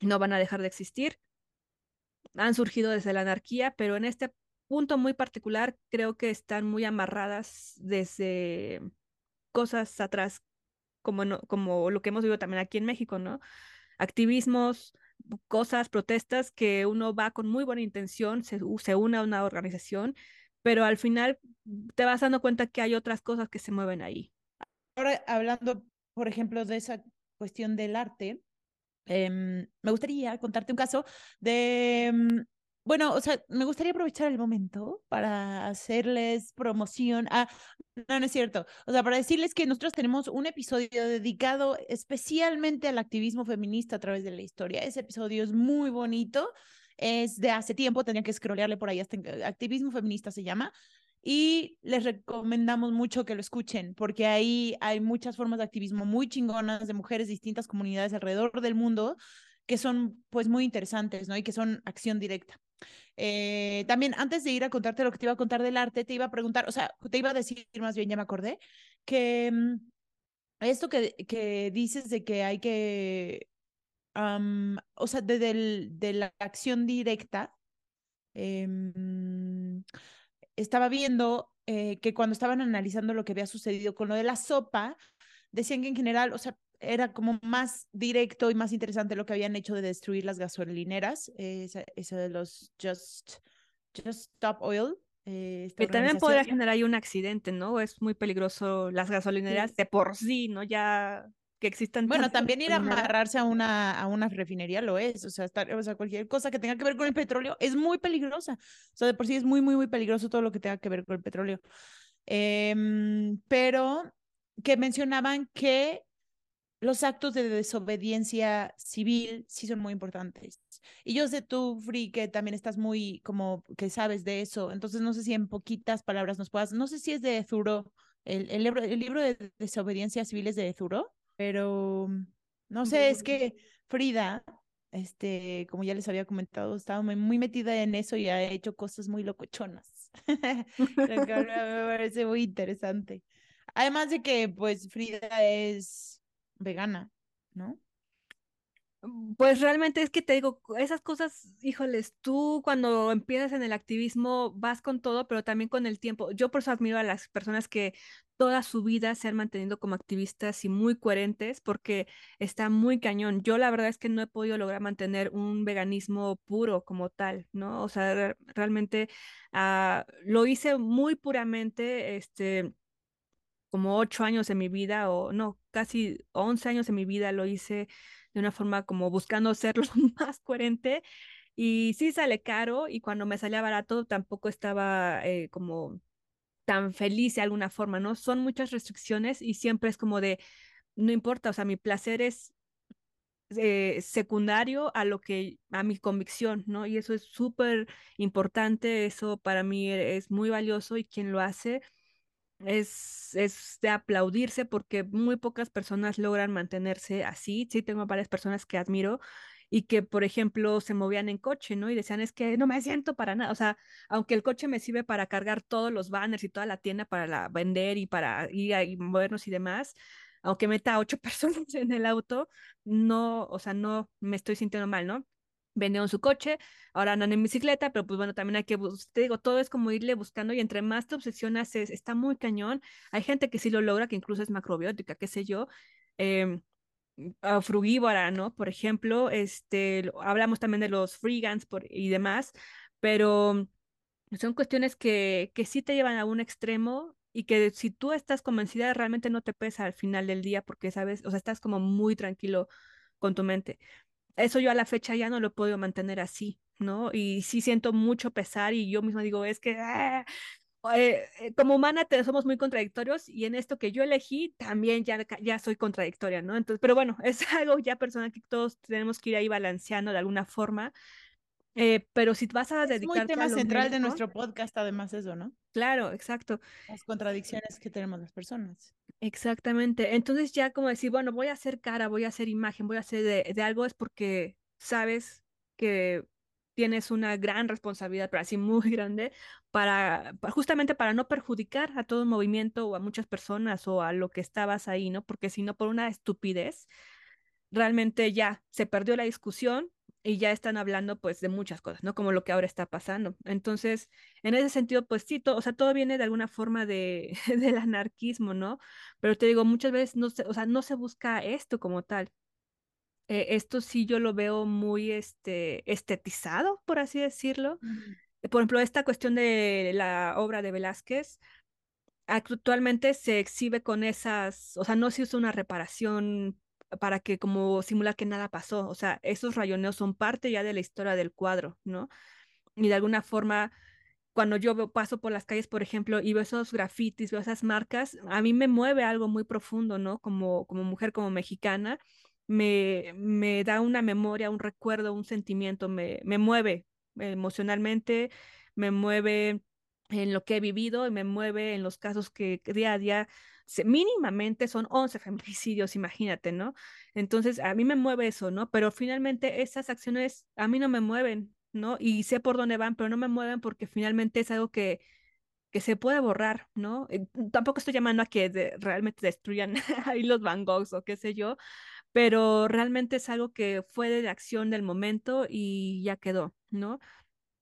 [SPEAKER 3] no van a dejar de existir han surgido desde la anarquía, pero en este punto muy particular creo que están muy amarradas desde cosas atrás, como, como lo que hemos vivido también aquí en México, ¿no? Activismos, cosas, protestas que uno va con muy buena intención, se, se une a una organización, pero al final te vas dando cuenta que hay otras cosas que se mueven ahí.
[SPEAKER 2] Ahora, hablando, por ejemplo, de esa cuestión del arte, Em, me gustaría contarte un caso de, em, bueno, o sea, me gustaría aprovechar el momento para hacerles promoción a, no, no es cierto, o sea, para decirles que nosotros tenemos un episodio dedicado especialmente al activismo feminista a través de la historia. Ese episodio es muy bonito, es de hace tiempo, tenía que scrollearle por ahí, hasta activismo feminista se llama y les recomendamos mucho que lo escuchen, porque ahí hay muchas formas de activismo muy chingonas de mujeres de distintas comunidades alrededor del mundo que son pues muy interesantes, ¿no? Y que son acción directa. Eh, también antes de ir a contarte lo que te iba a contar del arte, te iba a preguntar, o sea, te iba a decir más bien, ya me acordé, que mm, esto que, que dices de que hay que, o sea, de, de, la acción directa, eh, estaba viendo eh, que cuando estaban analizando lo que había sucedido con lo de la sopa, decían que en general, o sea, era como más directo y más interesante lo que habían hecho de destruir las gasolineras, eh, esa, de los Just, Just Stop Oil.
[SPEAKER 3] Eh, también podría generar ahí un accidente, ¿no? Es muy peligroso las gasolineras de por sí, ¿no? Ya que existan.
[SPEAKER 2] Bueno, también ir a amarrarse a una, a una refinería lo es, o sea, estar, o sea, cualquier cosa que tenga que ver con el petróleo es muy peligrosa. O sea, de por sí es muy, muy, muy peligroso todo lo que tenga que ver con el petróleo. Em, pero que mencionaban que los actos de desobediencia civil sí son muy importantes. Y yo sé tú, Free, que también estás muy como que sabes de eso. Entonces no sé si en poquitas palabras nos puedas, no sé si es de Zuro, el, el, libro, el libro de desobediencia civil es de Zuro, pero no sé, es que Frida, este, como ya les había comentado, estaba muy metida en eso y ha hecho cosas muy locochonas. me parece muy interesante. Además de que, pues, Frida es vegana, ¿no?
[SPEAKER 3] Pues realmente es que te digo, esas cosas, híjoles, tú cuando empiezas en el activismo vas con todo, pero también con el tiempo. Yo por eso admiro a las personas que toda su vida se han mantenido como activistas y muy coherentes porque está muy cañón. Yo la verdad es que no he podido lograr mantener un veganismo puro como tal, ¿no? O sea, realmente uh, lo hice muy puramente, este como ocho años de mi vida, o no, casi once años de mi vida lo hice de una forma como buscando ser lo más coherente. Y sí sale caro y cuando me salía barato tampoco estaba eh, como tan feliz de alguna forma, ¿no? Son muchas restricciones y siempre es como de, no importa, o sea, mi placer es eh, secundario a lo que, a mi convicción, ¿no? Y eso es súper importante, eso para mí es muy valioso y quien lo hace es, es de aplaudirse porque muy pocas personas logran mantenerse así. Sí, tengo varias personas que admiro y que, por ejemplo, se movían en coche, ¿no? Y decían, es que no me siento para nada. O sea, aunque el coche me sirve para cargar todos los banners y toda la tienda para la, vender y para ir a y movernos y demás, aunque meta ocho personas en el auto, no, o sea, no me estoy sintiendo mal, ¿no? Vendieron su coche, ahora andan en bicicleta, pero pues bueno, también hay que, te digo, todo es como irle buscando y entre más te obsesionas es, está muy cañón. Hay gente que sí lo logra, que incluso es macrobiótica, qué sé yo, eh, frugívora, ¿no? Por ejemplo, este, hablamos también de los freegans por, y demás, pero son cuestiones que, que sí te llevan a un extremo y que si tú estás convencida realmente no te pesa al final del día porque sabes, o sea, estás como muy tranquilo con tu mente eso yo a la fecha ya no lo puedo mantener así, ¿no? Y sí siento mucho pesar y yo misma digo, es que ah, eh, eh, como humana te, somos muy contradictorios y en esto que yo elegí también ya, ya soy contradictoria, ¿no? Entonces, pero bueno, es algo ya personal que todos tenemos que ir ahí balanceando de alguna forma. Eh, pero si vas a dedicarte
[SPEAKER 2] es muy tema central de nuestro podcast, además eso, ¿no?
[SPEAKER 3] Claro, exacto.
[SPEAKER 2] Las contradicciones que tenemos las personas.
[SPEAKER 3] Exactamente. Entonces ya como decir, bueno, voy a hacer cara, voy a hacer imagen, voy a hacer de, algo es porque sabes que tienes una gran responsabilidad, pero así muy grande, para, justamente para no perjudicar a todo el movimiento o a muchas personas o a lo que estabas ahí, ¿no? Porque si no, por una estupidez, realmente ya se perdió la discusión y ya están hablando pues de muchas cosas, ¿no? Como lo que ahora está pasando. Entonces, en ese sentido, pues sí, todo, o sea, todo viene de alguna forma de, del anarquismo, ¿no? Pero te digo, muchas veces no se, o sea, no se busca esto como tal. Eh, esto sí yo lo veo muy este, estetizado, por así decirlo. Por ejemplo, esta cuestión de la obra de Velázquez, actualmente se exhibe con esas, o sea, no se usa una reparación para que como simular que nada pasó. O sea, esos rayoneos son parte ya de la historia del cuadro, ¿no? Y de alguna forma, cuando yo paso por las calles, por ejemplo, y veo esos grafitis, veo esas marcas, a mí me mueve algo muy profundo, ¿no? Como, como mujer, como mexicana, me, me da una memoria, un recuerdo, un sentimiento, me, me mueve emocionalmente, me mueve en lo que he vivido y me mueve en los casos que día a día mínimamente son 11 feminicidios, imagínate, ¿no? Entonces, a mí me mueve eso, ¿no? Pero finalmente esas acciones a mí no me mueven, ¿no? Y sé por dónde van, pero no me mueven porque finalmente es algo que, que se puede borrar, ¿no? Eh, tampoco estoy llamando a que realmente destruyan ahí los Van Goghs o qué sé yo, pero realmente es algo que fue de acción del momento y ya quedó, ¿no?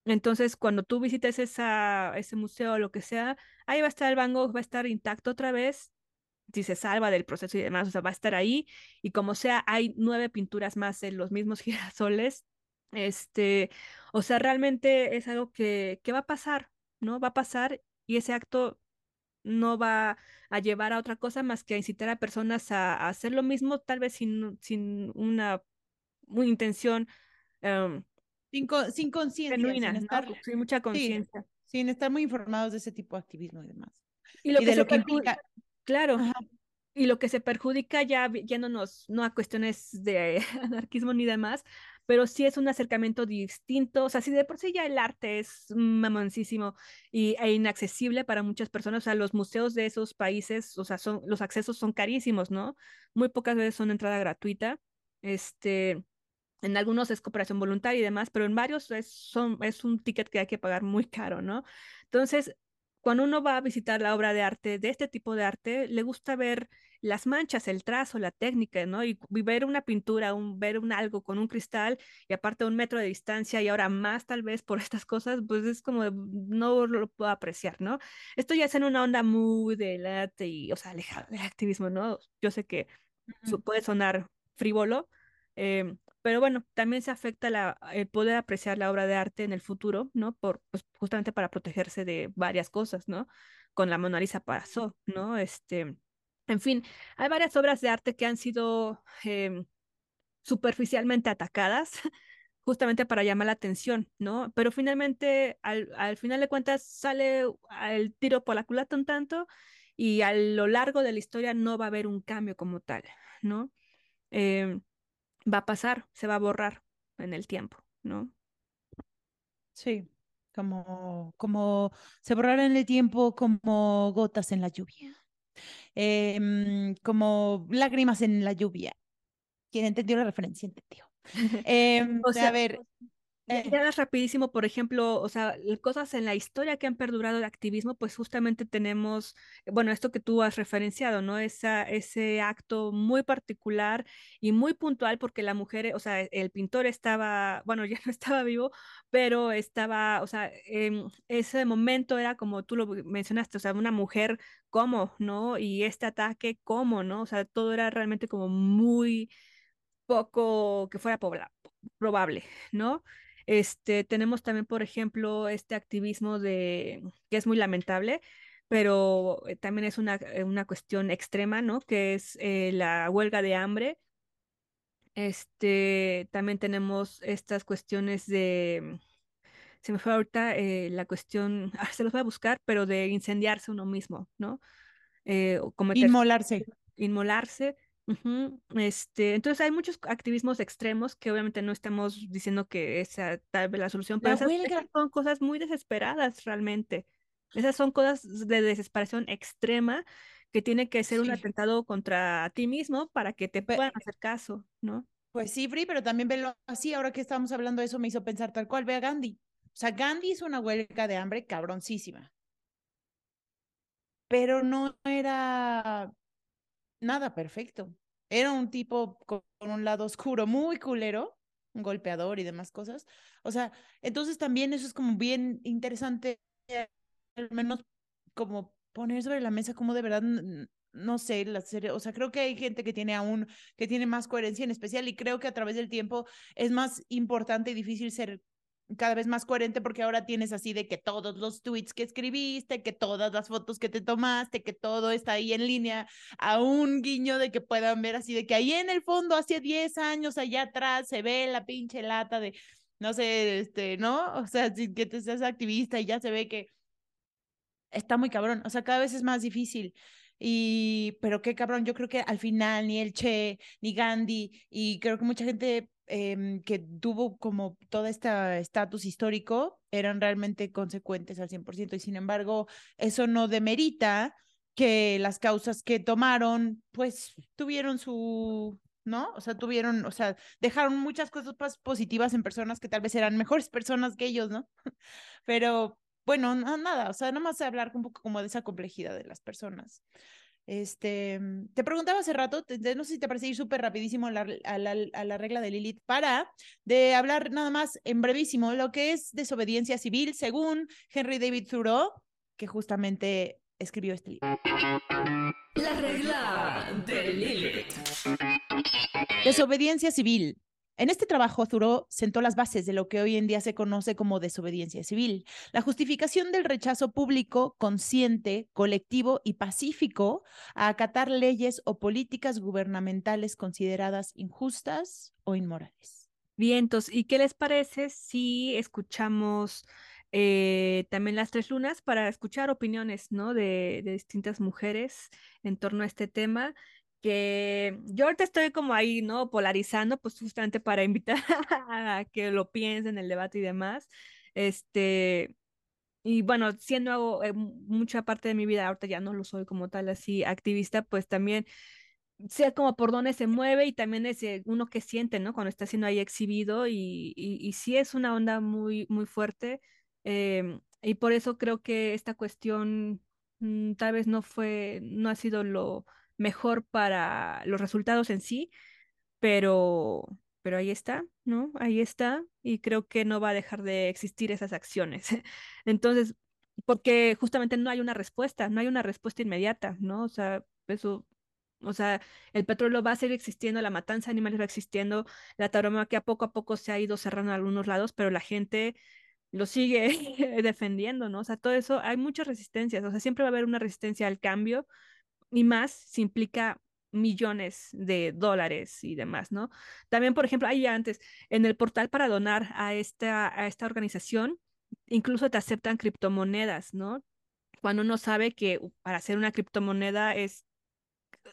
[SPEAKER 3] Entonces, cuando tú visites esa, ese museo o lo que sea, ahí va a estar el Van Gogh, va a estar intacto otra vez, si se salva del proceso y demás, o sea, va a estar ahí. Y como sea, hay nueve pinturas más en los mismos girasoles. Este, o sea, realmente es algo que, que va a pasar, ¿no? Va a pasar y ese acto no va a llevar a otra cosa más que a incitar a personas a, hacer lo mismo, tal vez sin, sin una, intención em,
[SPEAKER 2] sin, sin conciencia. Sin, estar,
[SPEAKER 3] sin mucha conciencia.
[SPEAKER 2] sin estar muy informados de ese tipo de activismo y demás.
[SPEAKER 3] Y lo que de lo que implica. Claro. Y lo que se perjudica ya yéndonos, no a cuestiones de anarquismo ni demás, pero sí es un acercamiento distinto, o sea, si de por sí ya el arte es mamoncísimo y, e inaccesible para muchas personas, o sea, los museos de esos países, o sea, son, los accesos son carísimos, ¿no? Muy pocas veces son entrada gratuita, este, en algunos es cooperación voluntaria y demás, pero en varios es, son, es un ticket que hay que pagar muy caro, ¿no? Entonces, cuando uno va a visitar la obra de arte, de este tipo de arte, le gusta ver las manchas, el trazo, la técnica, ¿no? Y, ver una pintura, un, ver un algo con un cristal y aparte un metro de distancia y ahora más tal vez por estas cosas, pues es como no lo puedo apreciar, ¿no? Esto ya es en una onda muy del arte y, o sea, alejado del activismo, ¿no? Yo sé que puede sonar frívolo, em, pero bueno, también se afecta el poder apreciar la obra de arte en el futuro, ¿no? Por, pues, justamente para protegerse de varias cosas, ¿no? Con la Mona Lisa pasó, ¿no? Este, en fin, hay varias obras de arte que han sido em, superficialmente atacadas, justamente para llamar la atención, ¿no? Pero finalmente, al, al final de cuentas, sale el tiro por la culata un tanto y a lo largo de la historia no va a haber un cambio como tal, ¿no? Eh, va a pasar, se va a borrar en el tiempo, ¿no?
[SPEAKER 2] Sí, como, como se borrará en el tiempo como gotas en la lluvia, em, como lágrimas en la lluvia. Quien entendió la referencia entendió. Em, o sea, a ver,
[SPEAKER 3] eh. Ya rapidísimo, por ejemplo, o sea, cosas en la historia que han perdurado de activismo, pues justamente tenemos, bueno, esto que tú has referenciado, ¿no? Esa, ese acto muy particular y muy puntual porque la mujer, o sea, el pintor estaba, bueno, ya no estaba vivo, pero estaba, o sea, en ese momento era como tú lo mencionaste, o sea, una mujer, ¿cómo? ¿No? Y este ataque, ¿cómo? ¿No? O sea, todo era realmente como muy poco que fuera probable, ¿no? Este, tenemos también, por ejemplo, este activismo de, que es muy lamentable, pero eh, también es una, eh, una cuestión extrema, ¿no? Que es eh, la huelga de hambre. Este, también tenemos estas cuestiones de, se me fue ahorita la cuestión, ah, se los voy a buscar, pero de incendiarse uno mismo, ¿no?
[SPEAKER 2] Inmolarse.
[SPEAKER 3] Inmolarse. Este, entonces hay muchos activismos extremos que obviamente no estamos diciendo que esa tal vez la solución, pero esas, son cosas muy desesperadas realmente. Esas son cosas de desesperación extrema que tiene que ser un atentado contra ti mismo para que te puedan hacer caso, ¿no?
[SPEAKER 2] Pues sí, Free, pero también velo así, ahora que estamos hablando de eso me hizo pensar tal cual, ve a Gandhi. O sea, Gandhi hizo una huelga de hambre cabroncísima. Pero no era nada perfecto. Era un tipo con un lado oscuro, muy culero, un golpeador y demás cosas. O sea, entonces también eso es como bien interesante, al menos como poner sobre la mesa como de verdad, no sé, la serie, o sea, creo que hay gente que tiene aún, que tiene más coherencia en especial y creo que a través del tiempo es más importante y difícil ser cada vez más coherente porque ahora tienes así de que todos los tweets que escribiste, que todas las fotos que te tomaste, que todo está ahí en línea, a un guiño de que puedan ver así de que ahí en el fondo, hace 10 años, allá atrás, se ve la pinche lata de, no sé, este, ¿no? O sea, que te seas activista y ya se ve que está muy cabrón, o sea, cada vez es más difícil. Y, pero qué cabrón, yo creo que al final ni el Che, ni Gandhi, y creo que mucha gente Em, que tuvo como todo este estatus histórico eran realmente consecuentes al 100% y sin embargo eso no demerita que las causas que tomaron pues tuvieron su, ¿no? O sea, tuvieron, o sea, dejaron muchas cosas positivas en personas que tal vez eran mejores personas que ellos, ¿no? Pero bueno, nada, o sea, nada más hablar un poco como de esa complejidad de las personas. Este, mm, te preguntaba hace rato, no sé si te parece ir súper rapidísimo a la, a, la, regla de Lilith para de hablar nada más en brevísimo lo que es desobediencia civil según Henry David Thoreau, que justamente escribió este libro.
[SPEAKER 1] La regla de Lilith.
[SPEAKER 2] Desobediencia civil. En este trabajo, Thoreau sentó las bases de lo que hoy en día se conoce como desobediencia civil, la justificación del rechazo público, consciente, colectivo y pacífico a acatar leyes o políticas gubernamentales consideradas injustas o inmorales.
[SPEAKER 3] Vientos, ¿y qué les parece si escuchamos eh, también las tres lunas para escuchar opiniones ¿no? de, de distintas mujeres en torno a este tema? Que yo ahorita estoy como ahí, ¿no? Polarizando, pues justamente para invitar a que lo piensen en el debate y demás. Este, y bueno, siendo eh, mucha parte de mi vida, ahorita ya no lo soy como tal así activista, pues también sé como por dónde se mueve y también es uno que siente, ¿no? Cuando está siendo ahí exhibido y, y, sí es una onda muy, muy fuerte. Em, y por eso creo que esta cuestión mm, tal vez no fue, no ha sido lo mejor para los resultados en sí, pero, pero ahí está, ¿no? Ahí está y creo que no va a dejar de existir esas acciones. Entonces, porque justamente no hay una respuesta, no hay una respuesta inmediata, ¿no? O sea, eso, o sea, el petróleo va a seguir existiendo, la matanza de animales va existiendo, la tauromaquia poco a poco se ha ido cerrando en algunos lados, pero la gente lo sigue defendiendo, ¿no? O sea, todo eso, hay muchas resistencias, o sea, siempre va a haber una resistencia al cambio y más si implica millones de dólares y demás, ¿no? También, por ejemplo, ahí antes, en el portal para donar a esta, a esta organización, incluso te aceptan criptomonedas, ¿no? Cuando uno sabe que para hacer una criptomoneda es,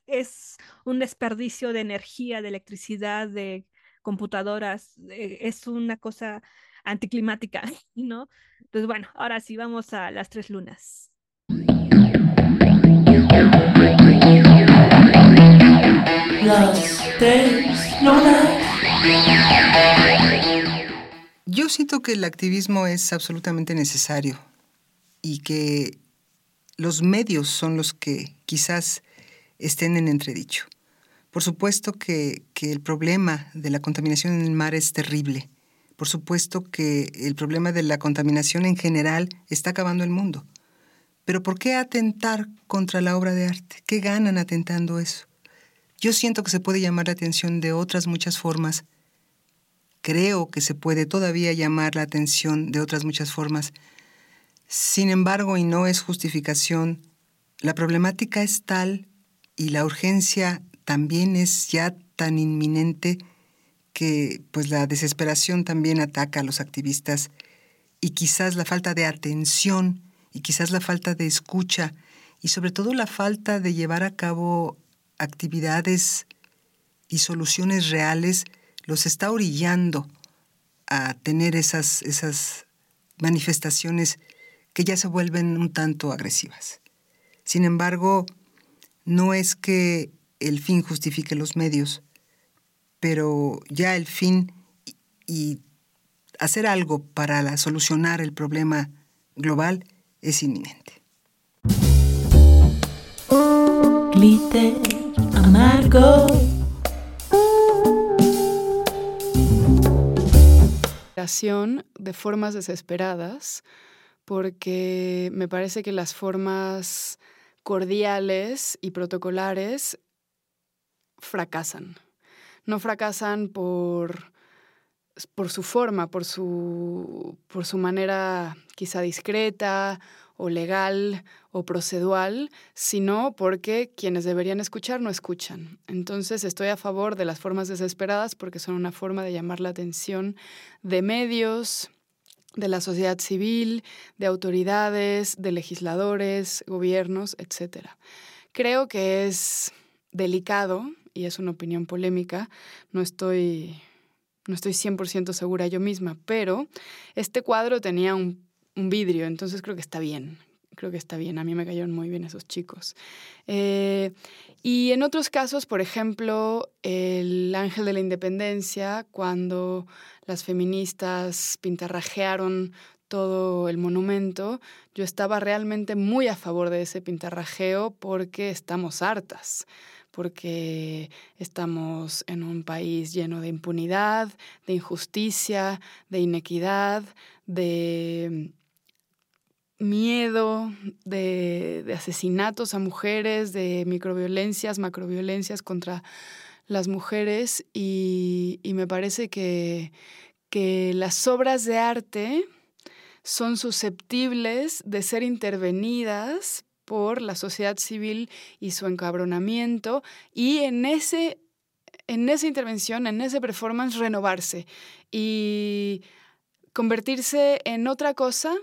[SPEAKER 3] es un desperdicio de energía, de electricidad, de computadoras, eh, es una cosa anticlimática, ¿no? Entonces, bueno, ahora sí, vamos a las tres lunas.
[SPEAKER 4] Yo siento que el activismo es absolutamente necesario y que los medios son los que quizás estén en entredicho. Por supuesto que, que, el problema de la contaminación en el mar es terrible. Por supuesto que el problema de la contaminación en general está acabando el mundo. Pero ¿por qué atentar contra la obra de arte? ¿Qué ganan atentando eso? Yo siento que se puede llamar la atención de otras muchas formas. Creo que se puede todavía llamar la atención de otras muchas formas. Sin embargo, y no es justificación, la problemática es tal y la urgencia también es ya tan inminente que pues la desesperación también ataca a los activistas y quizás la falta de atención y quizás la falta de escucha y sobre todo la falta de llevar a cabo actividades y soluciones reales los está orillando a tener esas, esas manifestaciones que ya se vuelven un tanto agresivas. Sin embargo, no es que el fin justifique los medios, pero ya el fin y, hacer algo para solucionar el problema global es inminente.
[SPEAKER 1] Amargo.
[SPEAKER 5] de formas desesperadas, porque me parece que las formas cordiales y protocolares fracasan. No fracasan por, por su forma, por su, por su manera quizá discreta o legal o procedual, sino porque quienes deberían escuchar no escuchan. Entonces estoy a favor de las formas desesperadas porque son una forma de llamar la atención de medios, de la sociedad civil, de autoridades, de legisladores, gobiernos, etc. Creo que es delicado, y es una opinión polémica, no estoy, no estoy 100% segura yo misma, pero este cuadro tenía un un vidrio, entonces creo que está bien, creo que está bien, a mí me cayeron muy bien esos chicos. Eh, y en otros casos, por ejemplo, el Ángel de la Independencia, cuando las feministas pintarrajearon todo el monumento, yo estaba realmente muy a favor de ese pintarrajeo porque estamos hartas porque estamos en un país lleno de impunidad, de injusticia, de inequidad, de miedo, de, asesinatos a mujeres, de microviolencias, macroviolencias contra las mujeres. Y, me parece que, que las obras de arte son susceptibles de ser intervenidas por la sociedad civil y su encabronamiento. Y en ese en esa intervención, en ese performance renovarse y convertirse en otra cosa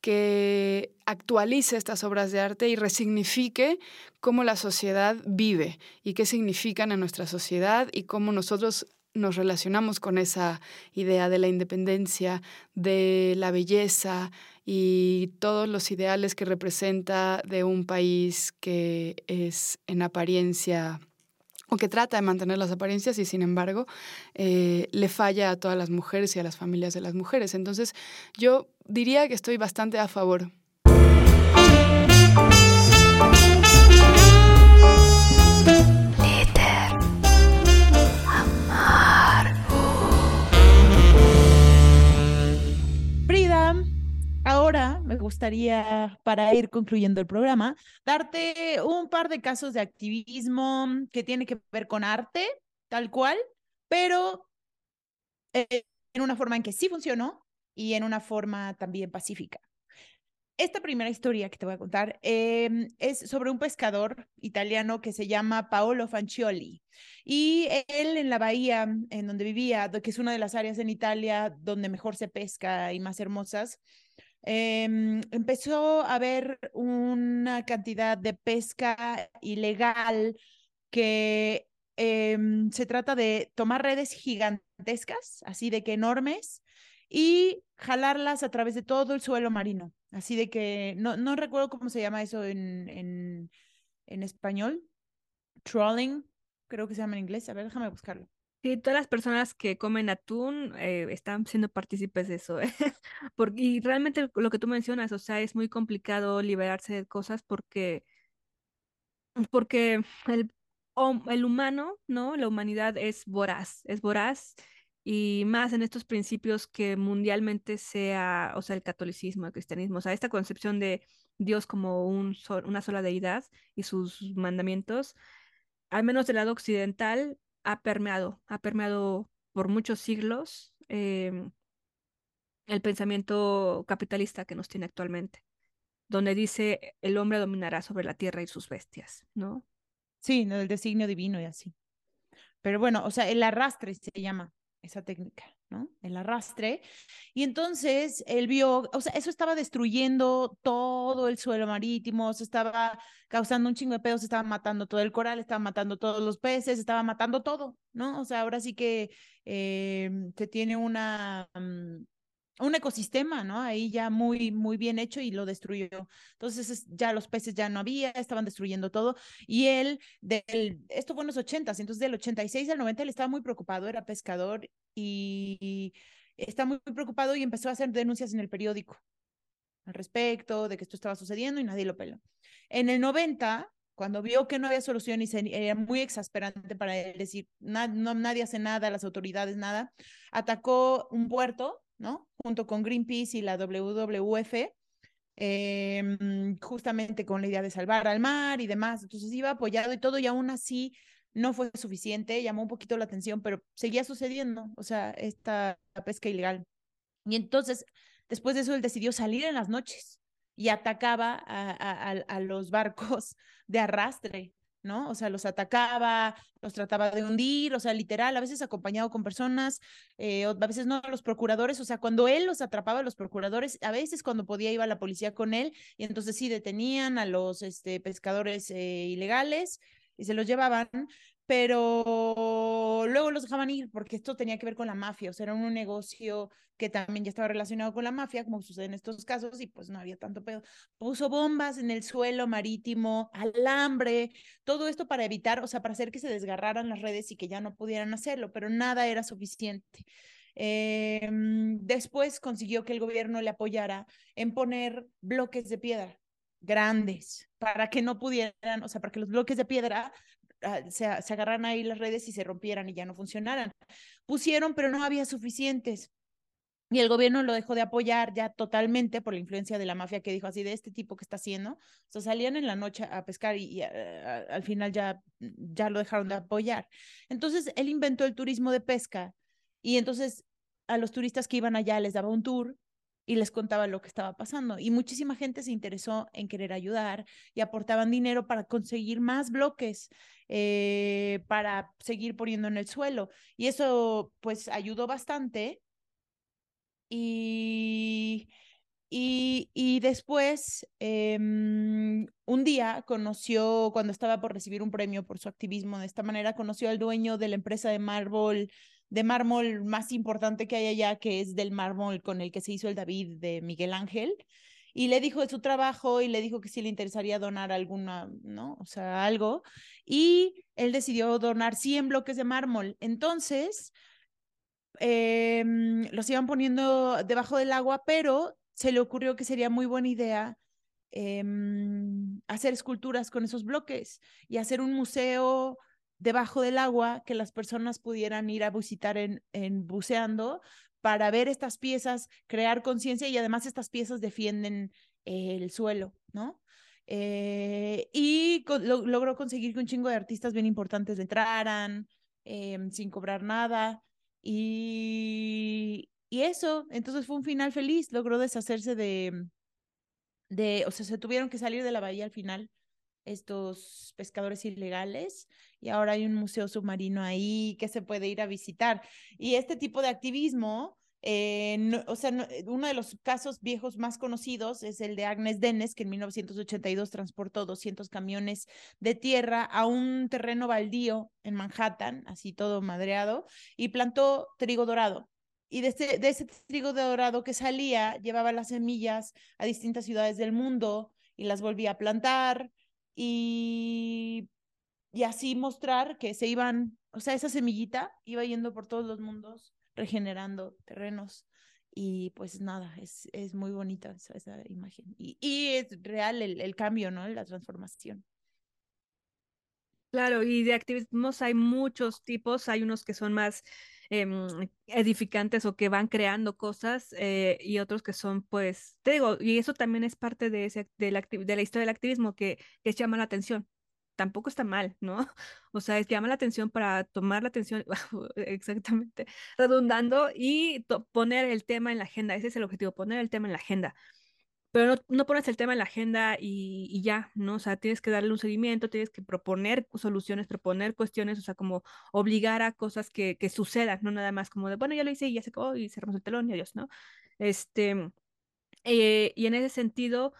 [SPEAKER 5] que actualice estas obras de arte y resignifique cómo la sociedad vive y qué significan en nuestra sociedad y cómo nosotros nos relacionamos con esa idea de la independencia, de la belleza y todos los ideales que representa de un país que es en apariencia o que trata de mantener las apariencias y sin embargo eh, le falla a todas las mujeres y a las familias de las mujeres. Entonces yo diría que estoy bastante a favor.
[SPEAKER 2] Gustaría, para ir concluyendo el programa, darte un par de casos de activismo que tiene que ver con arte, tal cual, pero eh, en una forma en que sí funcionó y en una forma también pacífica. Esta primera historia que te voy a contar em, es sobre un pescador italiano que se llama Paolo Fancioli. Y él en la bahía en donde vivía, que es una de las áreas en Italia donde mejor se pesca y más hermosas, Em, empezó a haber una cantidad de pesca ilegal que em, se trata de tomar redes gigantescas, así de que enormes, y jalarlas a través de todo el suelo marino. Así de que no, no recuerdo cómo se llama eso en, en, en español. Trolling, creo que se llama en inglés. A ver, déjame buscarlo.
[SPEAKER 3] Sí, todas las personas que comen atún eh, están siendo partícipes de eso. ¿eh? porque, y realmente lo que tú mencionas, o sea, es muy complicado liberarse de cosas porque, porque el, el humano, ¿no? La humanidad es voraz, es voraz y más en estos principios que mundialmente sea, o sea, el catolicismo, el cristianismo, o sea, esta concepción de Dios como un una sola deidad y sus mandamientos, al menos del lado occidental, ha permeado, ha permeado por muchos siglos em, el pensamiento capitalista que nos tiene actualmente, donde dice el hombre dominará sobre la tierra y sus bestias, ¿no?
[SPEAKER 2] Sí, el designio divino y así. Pero bueno, o sea, el arrastre se llama esa técnica, El arrastre. Y entonces él vio, o sea, eso estaba destruyendo todo el suelo marítimo, se estaba causando un chingo de pedos, se estaba matando todo el coral, estaba matando todos los peces, estaba matando todo, ¿no? O sea, ahora sí que eh, se tiene una, mm, un ecosistema, ¿no? Ahí ya muy, muy bien hecho y lo destruyó. Entonces ya los peces ya no había, estaban destruyendo todo. Y él, del, esto fue en los 80, entonces del 86 al 90 él estaba muy preocupado, era pescador y, está muy, preocupado y empezó a hacer denuncias en el periódico al respecto de que esto estaba sucediendo y nadie lo peló. En el 90, cuando vio que no había solución y era muy exasperante para él decir, no, nadie hace nada, las autoridades nada, atacó un puerto ¿no? Junto con Greenpeace y la WWF, em, justamente con la idea de salvar al mar y demás. Entonces iba apoyado y todo, y aún así no fue suficiente, llamó un poquito la atención, pero seguía sucediendo, o sea, esta pesca ilegal. Y entonces, después de eso, él decidió salir en las noches y atacaba a los barcos de arrastre ¿no? O sea, los atacaba, los trataba de hundir, o sea, literal, a veces acompañado con personas, eh, a veces no los procuradores, o sea, cuando él los atrapaba, los procuradores, a veces cuando podía iba la policía con él y entonces sí detenían a los este, pescadores eh, ilegales y se los llevaban, pero luego los dejaban ir porque esto tenía que ver con la mafia, o sea, era un negocio que también ya estaba relacionado con la mafia, como sucede en estos casos, y pues no había tanto pedo. Puso bombas en el suelo marítimo, alambre, todo esto para evitar, o sea, para hacer que se desgarraran las redes y que ya no pudieran hacerlo, pero nada era suficiente. Em, después consiguió que el gobierno le apoyara en poner bloques de piedra grandes para que no pudieran, o sea, para que los bloques de piedra Ah, se, se agarraran ahí las redes y se rompieran y ya no funcionaran. Pusieron, pero no había suficientes. Y el gobierno lo dejó de apoyar ya totalmente por la influencia de la mafia que dijo así de este tipo que está haciendo. O sea, salían en la noche a pescar y, ah, al final ya, ya lo dejaron de apoyar. Entonces, él inventó el turismo de pesca y entonces a los turistas que iban allá les daba un tour y les contaba lo que estaba pasando. Y muchísima gente se interesó en querer ayudar y aportaban dinero para conseguir más bloques, eh, para seguir poniendo en el suelo. Y eso pues ayudó bastante. Y, y, y después, em, un día conoció, cuando estaba por recibir un premio por su activismo de esta manera, conoció al dueño de la empresa de mármol, de mármol más importante que hay allá, que es del mármol con el que se hizo el David de Miguel Ángel. Y le dijo de su trabajo y le dijo que sí le interesaría donar alguna, ¿no? O sea, algo. Y él decidió donar 100 bloques de mármol. Entonces, em, los iban poniendo debajo del agua, pero se le ocurrió que sería muy buena idea em, hacer esculturas con esos bloques y hacer un museo debajo del agua que las personas pudieran ir a visitar en, en buceando para ver estas piezas, crear conciencia y además estas piezas defienden el suelo, ¿no? Eh, y logró conseguir que un chingo de artistas bien importantes entraran em, sin cobrar nada. Y, y eso, entonces fue un final feliz, logró deshacerse de, de, o sea, se tuvieron que salir de la bahía al final estos pescadores ilegales y ahora hay un museo submarino ahí que se puede ir a visitar. Y este tipo de activismo, eh, o sea, eh, uno de los casos viejos más conocidos es el de Agnes Dennis, que en 1982 transportó 200 camiones de tierra a un terreno baldío en Manhattan, así todo madreado, y plantó trigo dorado. Y de ese, de ese trigo dorado que salía, llevaba las semillas a distintas ciudades del mundo y las volvía a plantar y, y así mostrar que se iban, o sea, esa semillita iba yendo por todos los mundos, regenerando terrenos. Y pues nada, es, es muy bonita esa, esa imagen. Y, y, es real el, el cambio, ¿no? La transformación.
[SPEAKER 3] Claro, y de activismos hay muchos tipos, hay unos que son más eh, edificantes o que van creando cosas eh, y otros que son, pues, te digo, y eso también es parte de, ese, de, la, de la historia del activismo que, que llama la atención. Tampoco está mal, ¿no? O sea, es, llama la atención para tomar la atención, exactamente, redundando y poner el tema en la agenda. Ese es el objetivo, poner el tema en la agenda pero no, pones el tema en la agenda y, ya, ¿no? O sea, tienes que darle un seguimiento, tienes que proponer soluciones, proponer cuestiones, o sea, como obligar a cosas que, sucedan, no nada más como de, bueno, ya lo hice y ya se acabó y cerramos el telón y adiós, ¿no? Este, eh, y en ese sentido,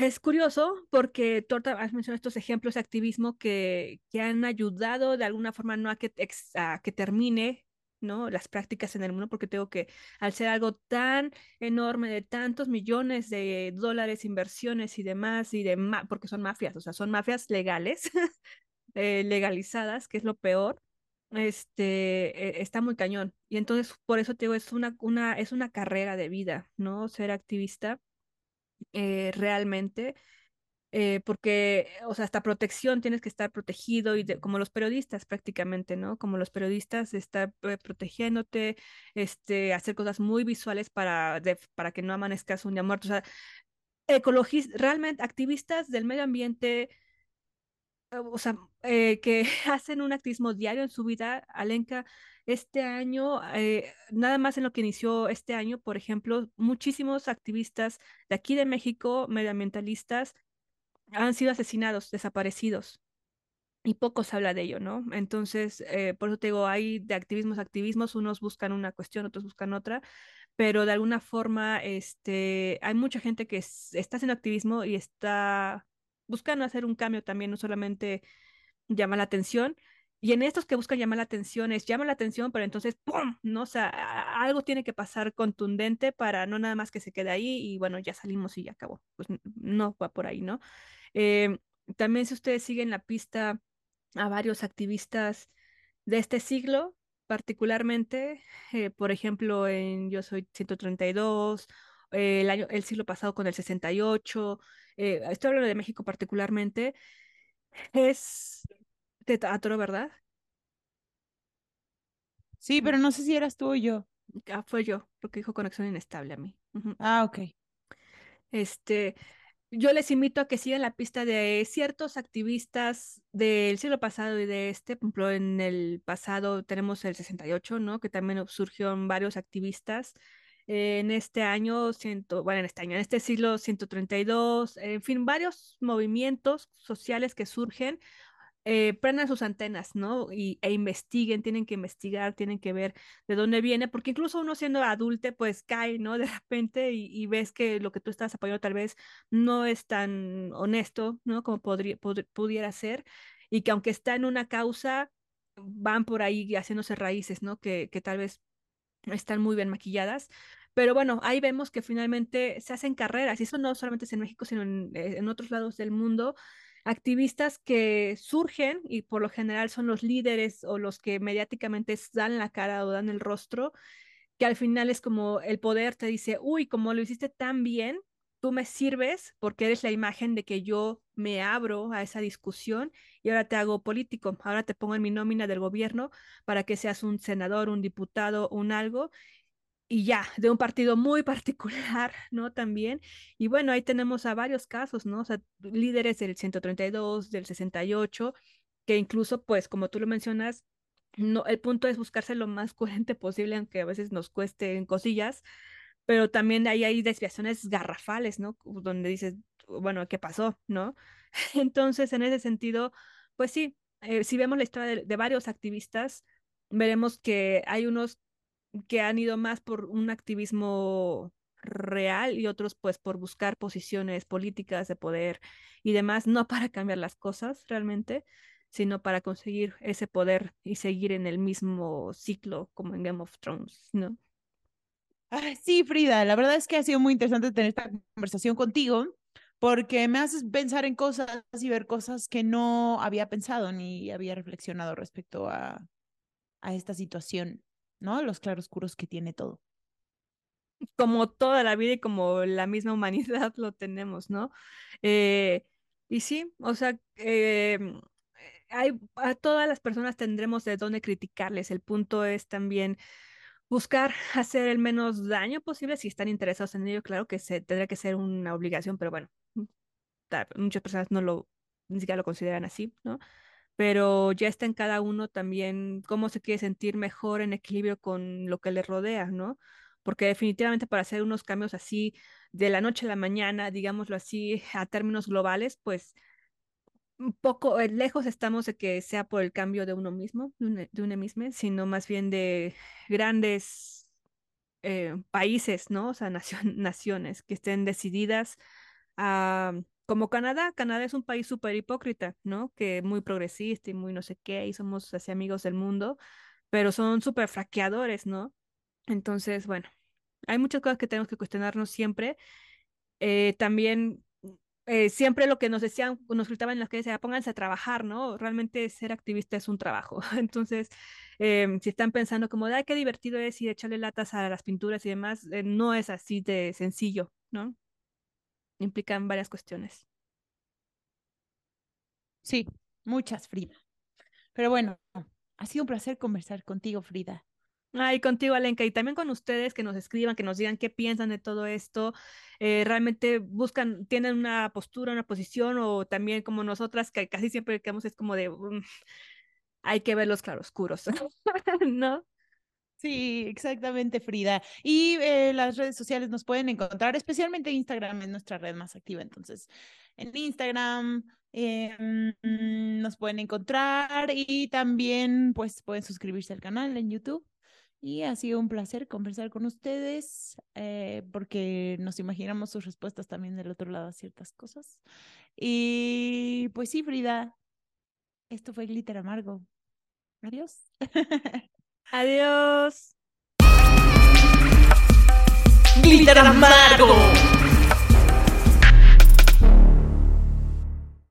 [SPEAKER 3] es curioso porque tú has mencionado estos ejemplos de activismo que, que han ayudado de alguna forma no a que termine ¿no? Las prácticas en el mundo, porque tengo que, al ser algo tan enorme de tantos millones de dólares, inversiones y demás, y de porque son mafias, o sea, son mafias legales, eh, legalizadas, que es lo peor, este, e, está muy cañón. Y entonces, por eso te digo, es una, una, es una carrera de vida, ¿no? Ser activista eh, realmente eh, porque, o sea, hasta protección tienes que estar protegido y como los periodistas prácticamente, ¿no? Como los periodistas, estar eh, protegiéndote, este, hacer cosas muy visuales para, para que no amanezcas un día muerto. O sea, ecologistas, realmente activistas del medio ambiente, eh, o sea, que hacen un activismo diario en su vida, Alenka, este año, nada más en lo que inició este año, por ejemplo, muchísimos activistas de aquí de México, medioambientalistas, han sido asesinados, desaparecidos. Y poco se habla de ello, ¿no? Entonces, eh, por eso te digo, hay de activismos activismos, unos buscan una cuestión, otros buscan otra, pero de alguna forma, este, hay mucha gente que está haciendo activismo y está buscando hacer un cambio también, no solamente llama la atención, y en estos que buscan llamar la atención es llama la atención, pero entonces, ¡pum! ¿no? O sea, algo tiene que pasar contundente para no nada más que se quede ahí y bueno, ya salimos y ya acabó. Pues no va por ahí, ¿no? Eh, también si ustedes siguen la pista a varios activistas de este siglo, particularmente, eh, por ejemplo, en Yo Soy 132, eh, el, año, el siglo pasado con el 68, estoy hablando de México particularmente, es teatro, ¿verdad?
[SPEAKER 2] Sí, pero no sé si eras tú o yo.
[SPEAKER 3] Ah, fue yo, porque dijo conexión inestable a mí.
[SPEAKER 2] Ah, ok.
[SPEAKER 3] Este, yo les invito a que sigan la pista de ciertos activistas del siglo pasado y de este. Por ejemplo, en el pasado tenemos el 68, ¿no? Que también surgieron varios activistas. en este año, ciento, bueno, en este año, en este siglo 132, en fin, varios movimientos sociales que surgen eh, prendan sus antenas, ¿no? Y, e investiguen, tienen que investigar, tienen que ver de dónde viene, porque incluso uno siendo adulto, pues cae, ¿no? De repente y, ves que lo que tú estás apoyando tal vez no es tan honesto, ¿no? Como podría, pudiera ser, y que aunque está en una causa, van por ahí haciéndose raíces, ¿no? Que, que tal vez están muy bien maquilladas. Pero bueno, ahí vemos que finalmente se hacen carreras, y eso no solamente es en México, sino en, eh, en otros lados del mundo, activistas que surgen y por lo general son los líderes o los que mediáticamente dan la cara o dan el rostro, que al final es como el poder te dice, uy, como lo hiciste tan bien, tú me sirves porque eres la imagen de que yo me abro a esa discusión y ahora te hago político, ahora te pongo en mi nómina del gobierno para que seas un senador, un diputado, un algo, y ya, de un partido muy particular, ¿no? También. Y bueno, ahí tenemos a varios casos, ¿no? O sea, líderes del 132, del 68, que incluso, pues, como tú lo mencionas, no, el punto es buscarse lo más coherente posible, aunque a veces nos cueste en cosillas, pero también ahí hay desviaciones garrafales, ¿no? Donde dices, bueno, ¿qué pasó? ¿No? Entonces, en ese sentido, pues sí, eh, si vemos la historia de varios activistas, veremos que hay unos que han ido más por un activismo real y otros pues por buscar posiciones políticas de poder y demás, no para cambiar las cosas realmente, sino para conseguir ese poder y seguir en el mismo ciclo como en Game of Thrones, ¿no?
[SPEAKER 2] sí, Frida, la verdad es que ha sido muy interesante tener esta conversación contigo porque me haces pensar en cosas y ver cosas que no había pensado ni había reflexionado respecto a, a esta situación. ¿No? Los claroscuros que tiene todo.
[SPEAKER 3] Como toda la vida y como la misma humanidad lo tenemos, ¿no? Eh, y sí, o sea, em, hay, a todas las personas tendremos de dónde criticarles. El punto es también buscar hacer el menos daño posible si están interesados en ello. Claro que se, tendría que ser una obligación, pero bueno, muchas personas no lo, ni siquiera lo consideran así, ¿no? Pero ya está en cada uno también cómo se quiere sentir mejor en equilibrio con lo que le rodea, ¿no? Porque definitivamente para hacer unos cambios así de la noche a la mañana, digámoslo así, a términos globales, pues un poco eh, lejos estamos de que sea por el cambio de uno mismo, de uno, mismo, sino más bien de grandes eh, países, ¿no? O sea, naciones que estén decididas a como Canadá, Canadá es un país súper hipócrita, ¿no? Que muy progresista y muy no sé qué, y somos así amigos del mundo, pero son súper fraqueadores, ¿no? Entonces, bueno, hay muchas cosas que tenemos que cuestionarnos siempre. Eh, también, eh, siempre lo que nos decían, nos gritaban en las calles era pónganse a trabajar, ¿no? Realmente ser activista es un trabajo. Entonces, em, si están pensando como ay, qué divertido es y echarle latas a las pinturas y demás, eh, no es así de sencillo, ¿no? Implican varias cuestiones.
[SPEAKER 2] Sí, muchas, Frida. Pero bueno, ha sido un placer conversar contigo, Frida.
[SPEAKER 3] Ay, contigo, Alenka, y también con ustedes que nos escriban, que nos digan qué piensan de todo esto. Eh, realmente buscan, tienen una postura, una posición, o también como nosotras, que casi siempre quedamos es como de mm, hay que ver los claroscuros, ¿no?
[SPEAKER 2] Sí, exactamente, Frida. Y eh, las redes sociales nos pueden encontrar, especialmente Instagram es nuestra red más activa. Entonces, en Instagram em, nos pueden encontrar y también pues pueden suscribirse al canal en YouTube. Y ha sido un placer conversar con ustedes eh, porque nos imaginamos sus respuestas también del otro lado a ciertas cosas. Y pues sí, Frida, esto fue Glitter Amargo. Adiós.
[SPEAKER 3] Adiós.
[SPEAKER 1] Glitter amargo.